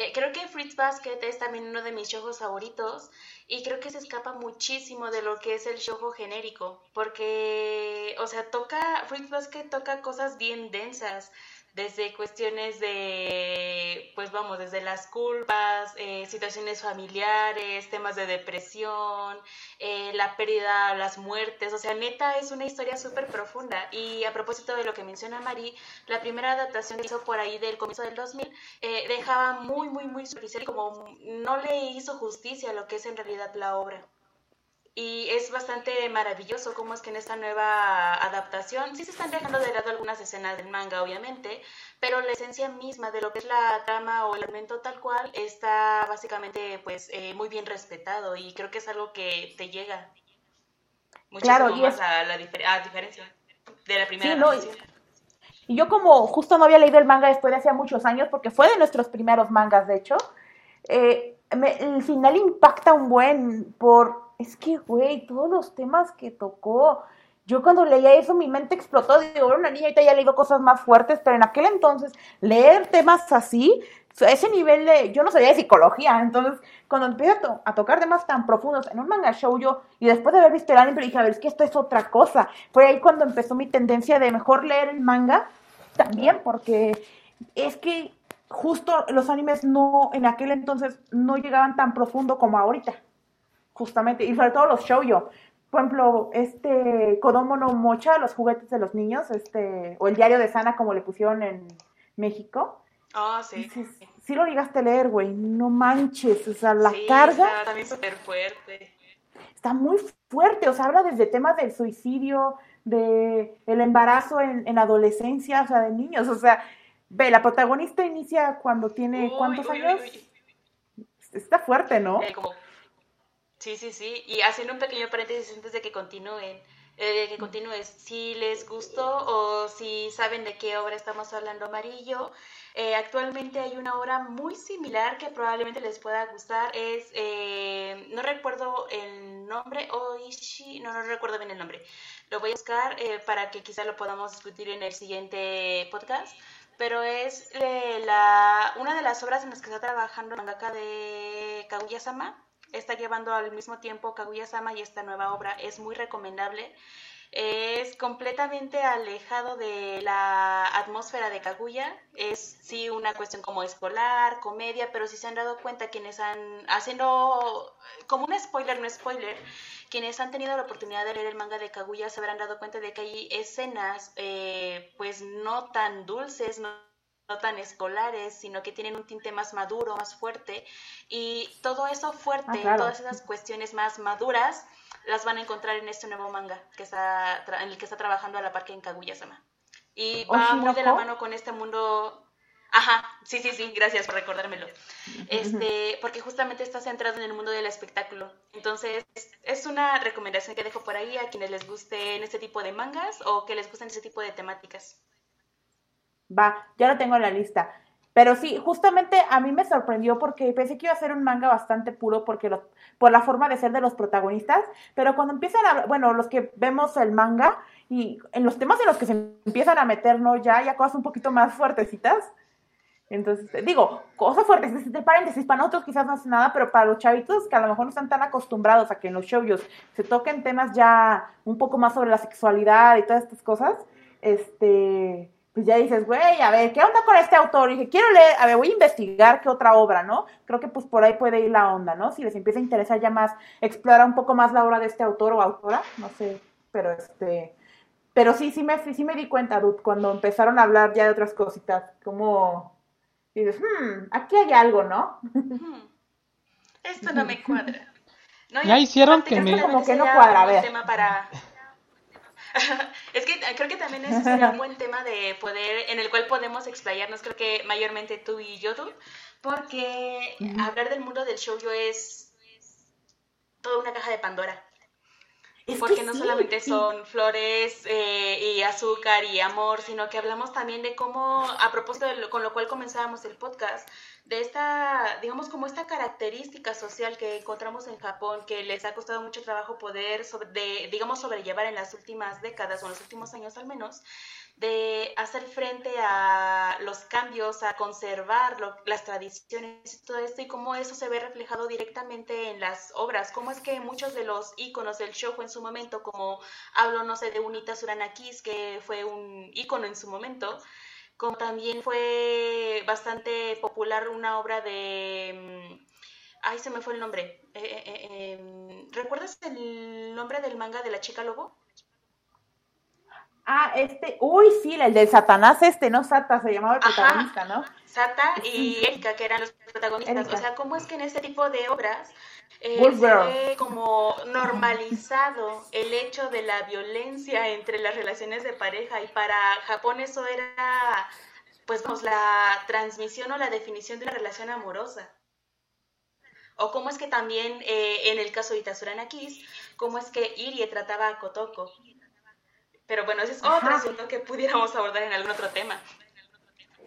eh, creo que Fritz Basket es también uno de mis shows favoritos y creo que se escapa muchísimo de lo que es el show genérico, porque, o sea, toca, Fritz Basket toca cosas bien densas desde cuestiones de, pues vamos, desde las culpas, eh, situaciones familiares, temas de depresión, eh, la pérdida, las muertes, o sea, neta es una historia súper profunda. Y a propósito de lo que menciona Mari, la primera adaptación que hizo por ahí del comienzo del 2000 eh, dejaba muy, muy, muy superficial y como no le hizo justicia a lo que es en realidad la obra. Y es bastante maravilloso cómo es que en esta nueva adaptación sí se están dejando de lado algunas escenas del manga, obviamente, pero la esencia misma de lo que es la trama o el elemento tal cual está básicamente pues eh, muy bien respetado y creo que es algo que te llega muchísimo claro, y más a la diferencia de la primera sí, y yo como justo no había leído el manga después de hace muchos años, porque fue de nuestros primeros mangas, de hecho, eh, el final impacta un buen por es que, güey, todos los temas que tocó, yo cuando leía eso mi mente explotó, digo, era una niña, ahorita ya leído cosas más fuertes, pero en aquel entonces leer temas así, ese nivel de, yo no sabía de psicología, entonces cuando empiezo a, tocar temas tan profundos en un manga show yo, y después de haber visto el anime, dije, a ver, es que esto es otra cosa, fue ahí cuando empezó mi tendencia de mejor leer el manga, también porque es que justo los animes no, en aquel entonces no llegaban tan profundo como ahorita justamente, y sobre todo los shoujo. Por ejemplo, este Kodomo no Mocha, los juguetes de los niños, este, o el diario de Sana, como le pusieron en México. Ah, sí. sí. lo llegaste a leer, güey, no manches, o sea, la carga. Está también súper fuerte. Está muy fuerte, o sea, habla desde temas del suicidio, de el embarazo en, en adolescencia, o sea, de niños, o sea, ve, la protagonista inicia cuando tiene, ¿cuántos años? Está fuerte, ¿no? Eh, como Sí, sí, sí. Y haciendo un pequeño paréntesis antes de que continúen, eh, que continúes, si les gustó o si saben de qué obra estamos hablando amarillo, eh, actualmente hay una obra muy similar que probablemente les pueda gustar. Es, eh, no recuerdo el nombre, Oishi, no, no recuerdo bien el nombre. Lo voy a buscar para que quizá lo podamos discutir en el siguiente podcast. Pero es la, una de las obras en las que está trabajando el mangaka de Kaguya-sama está llevando al mismo tiempo Kaguya-sama y esta nueva obra. Es muy recomendable. es completamente alejado de la atmósfera de Kaguya. Es sí una cuestión como escolar, comedia, pero si se han dado cuenta quienes han, haciendo como un spoiler, no spoiler, quienes han tenido la oportunidad de leer el manga de Kaguya se habrán dado cuenta de que hay escenas eh, pues no tan dulces, no no tan escolares, sino que tienen un tinte más maduro, más fuerte. Y todo eso fuerte, ah, todas esas cuestiones más maduras, las van a encontrar en este nuevo manga que está en el que está trabajando a la par que en Kaguya-sama. Y va muy de la mano con este mundo. Ajá, sí, sí, sí, gracias por recordármelo. Este, porque justamente está centrado en el mundo del espectáculo. Entonces, es una recomendación que dejo por ahí a quienes les gusten este tipo de mangas o que les gusten este tipo de temáticas. Va, ya lo tengo en la lista. Pero sí, justamente a mí me sorprendió porque pensé que iba a ser un manga bastante puro porque por la forma de ser de los protagonistas, pero cuando empiezan a, bueno, los que vemos el manga y en los temas en los que se empiezan a meter, ¿no? Ya, ya cosas un poquito más fuertecitas. Entonces, digo, cosas fuertes, de paréntesis, para nosotros quizás no hace nada, pero para los chavitos que a lo mejor no están tan acostumbrados a que en los shows se toquen temas ya un poco más sobre la sexualidad y todas estas cosas, este, pues ya dices, güey, a ver, ¿qué onda con este autor? Y dije, quiero leer, a ver, voy a investigar qué otra obra, ¿no? Creo que pues por ahí puede ir la onda, ¿no? Si les empieza a interesar ya más, explorar un poco más la obra de este autor o autora, no sé, pero este, pero sí, sí me, sí me di cuenta, Dud, cuando empezaron a hablar ya de otras cositas, como, dices, hmm, aquí hay algo, ¿no? Esto no me cuadra. (laughs) ya hicieron que me... Como que no cuadra, a ver. Tema para (laughs) es que creo que también sería un buen tema de poder, en el cual podemos explayarnos, creo que mayormente tú y yo, tú, porque hablar del mundo del show yo es toda una caja de Pandora. porque no solamente son flores eh, y azúcar y amor, sino que hablamos también de cómo, a propósito de con lo cual comenzábamos el podcast, de esta, digamos, como esta característica social que encontramos en Japón, que les ha costado mucho trabajo poder, de, digamos, sobrellevar en las últimas décadas o en los últimos años al menos, de hacer frente a los cambios, a conservar las tradiciones y todo esto, y cómo eso se ve reflejado directamente en las obras, cómo es que muchos de los íconos del show en su momento, como hablo, no sé, de Unita Suranakis, que fue un ícono en su momento, como también fue bastante popular una obra de... Mm, ay, se me fue el nombre. Eh, eh, eh, em, ¿Recuerdas el nombre del manga de la chica lobo? Ah, este, uy, sí, el del Satanás este, ¿no? Sata se llamaba el protagonista, ¿no? Sata y Erika, que eran los protagonistas. O sea, ¿cómo es que en este tipo de obras eh, se ve como normalizado el hecho de la violencia entre las relaciones de pareja y para Japón eso era pues vamos, la transmisión o la definición de una relación amorosa. O cómo es que también eh, en el caso de Itasurana Kiss, cómo es que Irie trataba a Kotoko. Pero bueno, ese es otro asunto que pudiéramos abordar en algún otro tema.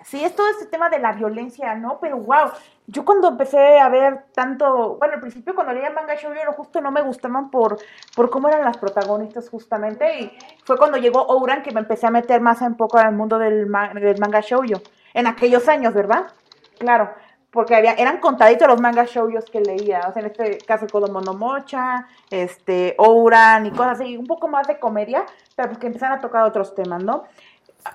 Sí, es todo este tema de la violencia, ¿no? Pero wow, yo cuando empecé a ver tanto, bueno, al principio cuando leía manga shoujo justo no me gustaban por, por cómo eran las protagonistas justamente y fue cuando llegó Ouran que me empecé a meter más un poco al mundo del, del manga shoujo, en aquellos años, ¿verdad? Claro, porque había, eran contaditos los manga shoujos que leía, o sea, en este caso Kodomo no Mocha, este, Ouran y cosas así, un poco más de comedia, pero porque empezaron a tocar otros temas, ¿no?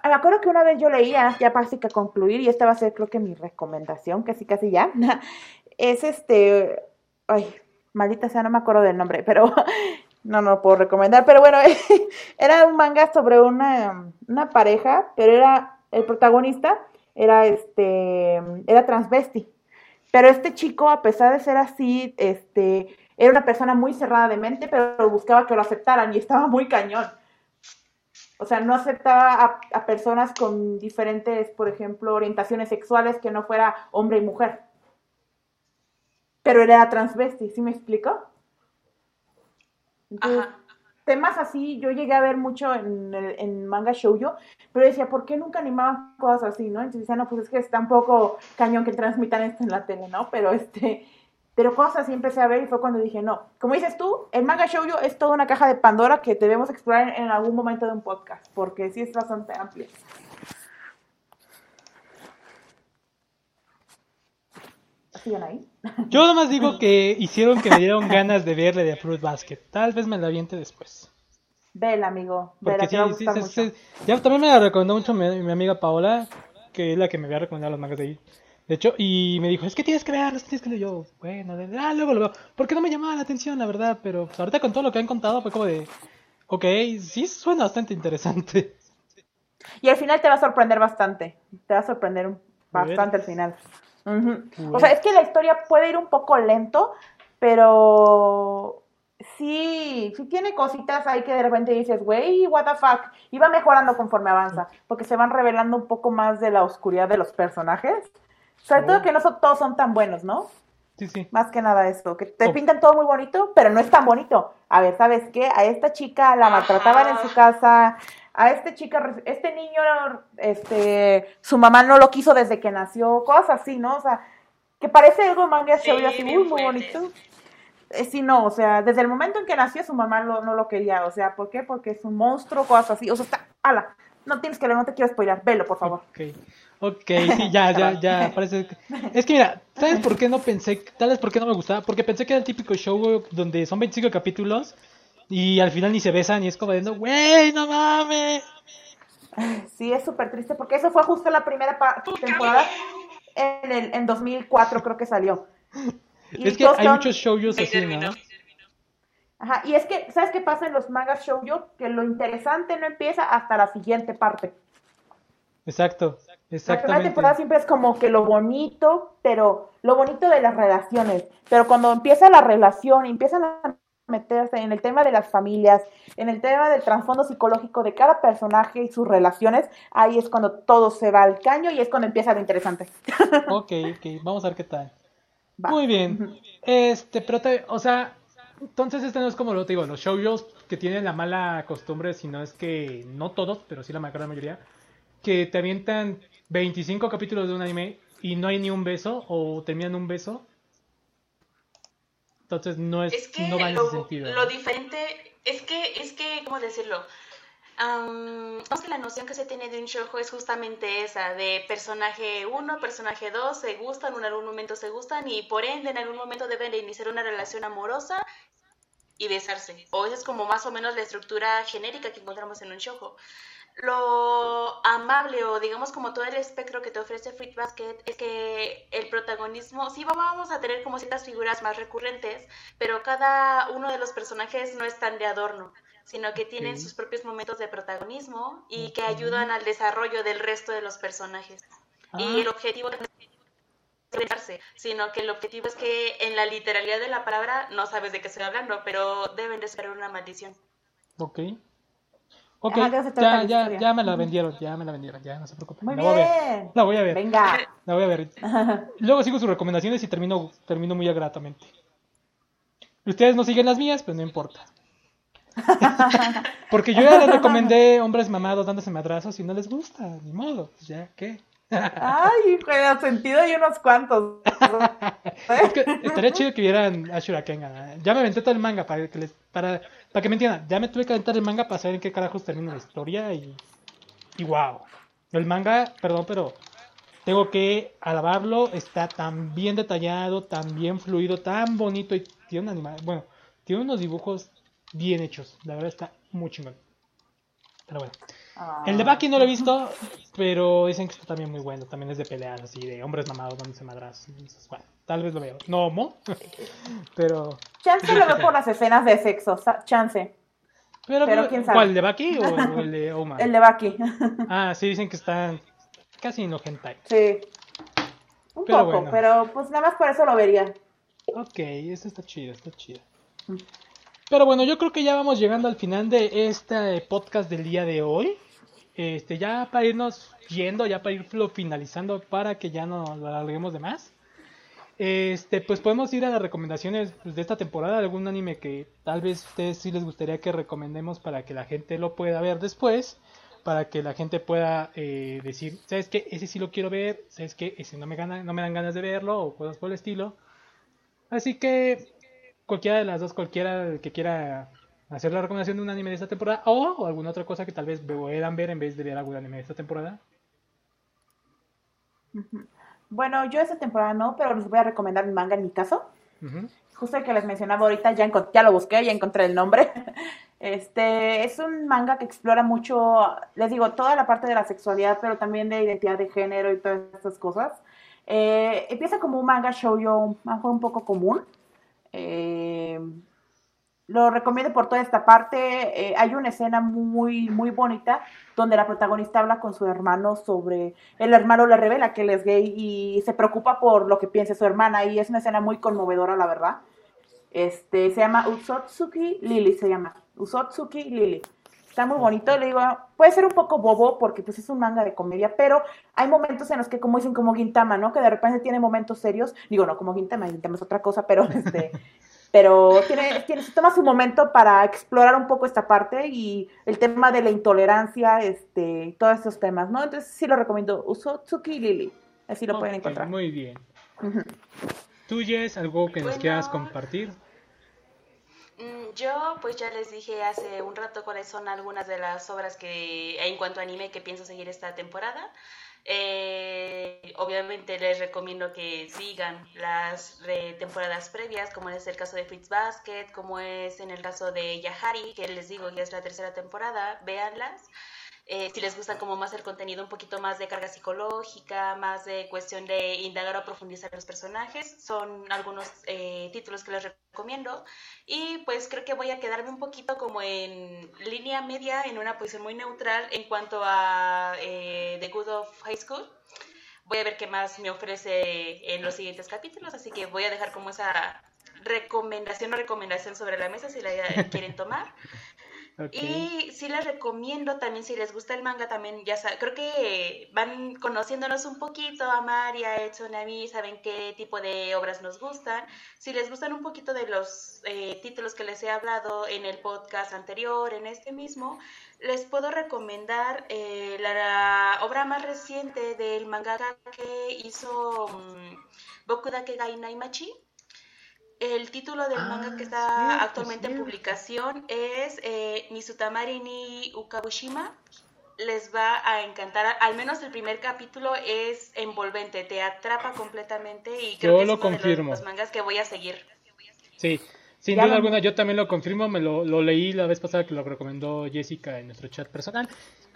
me acuerdo que una vez yo leía, ya casi que concluir, y esta va a ser creo que mi recomendación, casi casi ya, (laughs) es este, ay, maldita sea, no me acuerdo del nombre, pero (laughs) no, no lo puedo recomendar, pero bueno, (laughs) era un manga sobre una, una pareja, pero era, el protagonista era este, era transvesti, pero este chico, a pesar de ser así, este, era una persona muy cerrada de mente, pero buscaba que lo aceptaran y estaba muy cañón. O sea, no aceptaba a, personas con diferentes, por ejemplo, orientaciones sexuales que no fuera hombre y mujer. Pero era transvesti, ¿sí me explico? Temas así yo llegué a ver mucho en, en manga shoujo, pero decía, ¿por qué nunca animaban cosas así, no? Entonces decía, no, pues es que está un poco cañón que transmitan esto en la tele, ¿no? Pero este, pero cosas así empecé a ver y fue cuando dije, no, como dices tú, el manga shoujo es toda una caja de Pandora que debemos explorar en algún momento de un podcast, porque sí es bastante amplia. (laughs) Yo nada más digo que hicieron que me dieron (laughs) ganas de verle de Fruit Basket. Tal vez me la aviente después. Ve amigo. Vela, sí, sí, sí, Ya también me la recomendó mucho mi, mi, amiga Paola, que es la que me había recomendado los mangas de ahí. De hecho, y me dijo, es que tienes que verlos, tienes que leer. Yo, bueno, de, ah, luego lo veo. Porque no me llamaba la atención, la verdad, pero pues, ahorita con todo lo que han contado fue como de, ok, sí suena bastante interesante. Y al final te va a sorprender bastante. Te va a sorprender bastante al final. O sea, es que la historia puede ir un poco lento, pero sí, sí tiene cositas ahí que de repente dices, güey, what the fuck. Y va mejorando conforme avanza, porque se van revelando un poco más de la oscuridad de los personajes. Sobre todo que no son, todos son tan buenos, ¿no? Sí, sí. Más que nada esto, que te pintan todo muy bonito, pero no es tan bonito. A ver, ¿sabes qué? A esta chica la maltrataban en su casa, a este chica, este niño, este, su mamá no lo quiso desde que nació, cosas así, ¿no? O sea, que parece algo manga sí, así muy, muy bonito. Eh, sí, no, o sea, desde el momento en que nació su mamá no lo quería, o sea, ¿por qué? Porque es un monstruo, cosas así, o sea, está, ala, no tienes que ver, no te quiero spoiler, velo, por favor. Ok, ok, sí, ya, ya, ya, parece. Es que mira, ¿sabes por qué no pensé, tal vez por qué no me gustaba? Porque pensé que era el típico show donde son 25 capítulos y al final ni se besan y es como diciendo, güey, no mames. Sí, es súper triste porque eso fue justo la primera temporada en, el, en 2004 creo que salió. es que hay muchos shows así, ¿no? Ajá, y es que, ¿sabes qué pasa en los mangas shoujo? Que lo interesante no empieza hasta la siguiente parte. Exacto, exactamente. La primera temporada siempre es como que lo bonito, pero lo bonito de las relaciones. Pero cuando empieza la relación, empiezan a meterse en el tema de las familias, en el tema del trasfondo psicológico de cada personaje y sus relaciones, ahí es cuando todo se va al caño y es cuando empieza lo interesante. (laughs) Ok, ok, vamos a ver qué tal. Muy bien. Este, pero te, o sea, entonces este no es como lo te digo, los shows que tienen la mala costumbre, sino es que no todos, pero sí la gran mayoría, que te avientan 25 capítulos de un anime y no hay ni un beso o terminan un beso. Entonces no es, que no va en lo, ese sentido. Lo diferente es que es que cómo decirlo, Um, que la noción que se tiene de un shoujo es justamente esa, de personaje 1, personaje 2, se gustan, en algún momento se gustan y por ende en algún momento deben de iniciar una relación amorosa y besarse. O esa es como más o menos la estructura genérica que encontramos en un shoujo. Lo amable o digamos como todo el espectro que te ofrece Fruit Basket es que el protagonismo, sí vamos a tener como ciertas figuras más recurrentes, pero cada uno de los personajes no es tan de adorno sino que tienen sus propios momentos de protagonismo y que ayudan al desarrollo del resto de los personajes. Y ah. el objetivo no es sino que el objetivo es que en la literalidad de la palabra no sabes de qué estoy hablando, pero deben de ser una maldición. Ok. Ok, ya, ya, ya me la vendieron, ya me la vendieron, ya no se preocupen. Muy la bien. Voy a ver. La voy a ver. Venga. La voy a ver. (laughs) Luego sigo sus recomendaciones y termino, termino muy agratamente. Ustedes no siguen las mías, pues no importa. (laughs) Porque yo ya les recomendé hombres mamados dándose madrazos y no les gusta, ni modo, pues ya, ¿qué? Ay, juega sentido y unos cuantos. estaría chido que vieran Ashura Kenga. Ya me aventé todo el manga para que les, para, para que me entiendan. Ya me tuve que aventar el manga para saber en qué carajos termina la historia y, y wow. El manga, perdón, pero tengo que alabarlo. Está tan bien detallado, tan bien fluido, tan bonito y tiene un animal. Bueno, tiene unos dibujos bien hechos. La verdad está muy chingón. Pero bueno. Ah. El de Baki no lo he visto, pero dicen que está también muy bueno. También es de peleas, así, de hombres mamados donde se madras. bueno, tal vez lo veo. No, mo, (laughs) pero... Chance lo veo por las escenas de sexo, chance. Pero, quién sabe. ¿Cuál, el de Baki o el (laughs) de Oma? el de Baki. (laughs) ah, sí, dicen que están casi no hentai. Sí. Un poco, pero pues nada más por eso lo vería. Ok, eso está chido, está chido. Pero bueno, yo creo que ya vamos llegando al final de este podcast del día de hoy. Este, ya para irnos yendo, ya para irlo finalizando para que ya no lo alarguemos de más. Este, pues podemos ir a las recomendaciones pues, de esta temporada, algún anime que tal vez ustedes sí les gustaría que recomendemos para que la gente lo pueda ver después, para que la gente pueda eh, decir, ¿sabes qué? Ese sí lo quiero ver, ¿sabes qué? Ese no me, gana, no me dan ganas de verlo o cosas por el estilo. Así que cualquiera de las dos, cualquiera que quiera hacer la recomendación de un anime de esta temporada o, alguna otra cosa que tal vez puedan ver en vez de ver algún anime de esta temporada. Bueno, yo esta temporada no, pero les voy a recomendar un manga en mi caso. Justo el que les mencionaba ahorita, ya, ya lo busqué, ya encontré el nombre. (laughs) Este es un manga que explora mucho, les digo, toda la parte de la sexualidad, pero también de identidad de género y todas estas cosas. Eh, empieza como un manga shoujo, un manga un poco común. Eh, lo recomiendo por toda esta parte. Eh, hay una escena muy, muy bonita donde la protagonista habla con su hermano sobre. El hermano le revela que él es gay y se preocupa por lo que piense su hermana. Y es una escena muy conmovedora, la verdad. Este, se llama Usotsuki Lily, se llama. Usotsuki Lily. Está muy bonito, le digo, puede ser un poco bobo porque pues es un manga de comedia, pero hay momentos en los que, como dicen, como Gintama, ¿no? Que de repente tiene momentos serios. Digo, no, como Gintama, Gintama es otra cosa, pero este (laughs) pero tiene, tiene, se toma su momento para explorar un poco esta parte y el tema de la intolerancia, este, todos esos temas, ¿no? Entonces sí lo recomiendo, Usotsuki Lily, así lo pueden encontrar. Muy bien. ¿Tú, Jess, algo que nos quieras compartir? Yo, pues ya les dije hace un rato cuáles son algunas de las obras que, en cuanto a anime, que pienso seguir esta temporada. Eh, obviamente les recomiendo que sigan las temporadas previas, como es el caso de Fritz Basket, como es en el caso de Yahari, que les digo que es la tercera temporada, véanlas. Eh, si les gusta como más el contenido, un poquito más de carga psicológica, más de cuestión de indagar o profundizar los personajes, son algunos eh, títulos que les recomiendo. Y pues creo que voy a quedarme un poquito como en línea media, en una posición muy neutral en cuanto a eh, The Good of High School. Voy a ver qué más me ofrece en los siguientes capítulos, así que voy a dejar como esa recomendación o recomendación sobre la mesa si la (laughs) quieren tomar. Y sí les recomiendo también, si les gusta el manga, también ya saben, creo que van conociéndonos un poquito a Maria, Edson, a mí, saben qué tipo de obras nos gustan. Si les gustan un poquito de los eh, títulos que les he hablado en el podcast anterior, en este mismo, les puedo recomendar eh, la, obra más reciente del mangaka que hizo um, Boku el título del manga que ah, está actualmente en publicación es eh, Misutamari ni Ukabushima. Les va a encantar, al menos el primer capítulo es envolvente, te atrapa completamente y creo que es lo confirmo. de los mangas que voy a seguir. Sí, sin duda alguna, yo también lo confirmo, me lo, leí la vez pasada que lo recomendó Jessica en nuestro chat personal.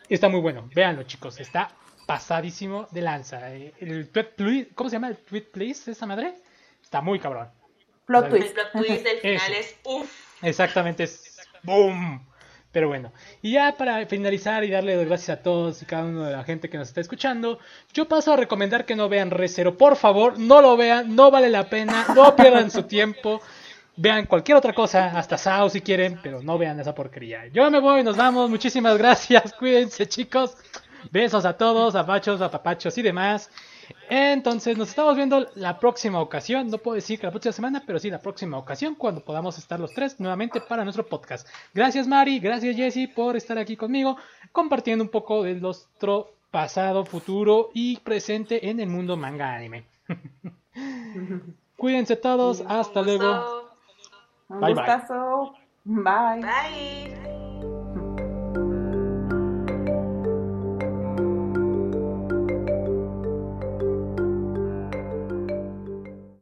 Está muy bueno, véanlo chicos, está pasadísimo de lanza. Eh, el ¿Cómo se llama el tweet please esa madre? Está muy cabrón. Plot twist. El plot twist del final es uff. Exactamente, es boom. Pero bueno, y ya para finalizar y darle gracias a todos y cada uno de la gente que nos está escuchando, yo paso a recomendar que no vean Recero. Por favor, no lo vean, no vale la pena, no pierdan su tiempo. Vean cualquier otra cosa, hasta Sao si quieren, pero no vean esa porquería. Yo me voy, nos vamos, muchísimas gracias, (laughs) cuídense chicos. Besos a todos, a pachos, a papachos y demás. Entonces nos estamos viendo la próxima ocasión, no puedo decir que la próxima semana, pero sí la próxima ocasión cuando podamos estar los tres nuevamente para nuestro podcast. Gracias Mari, gracias Jesse por estar aquí conmigo compartiendo un poco de nuestro pasado, futuro y presente en el mundo manga anime. (laughs) Cuídense todos, hasta luego. Bye bye. Bye. Bye.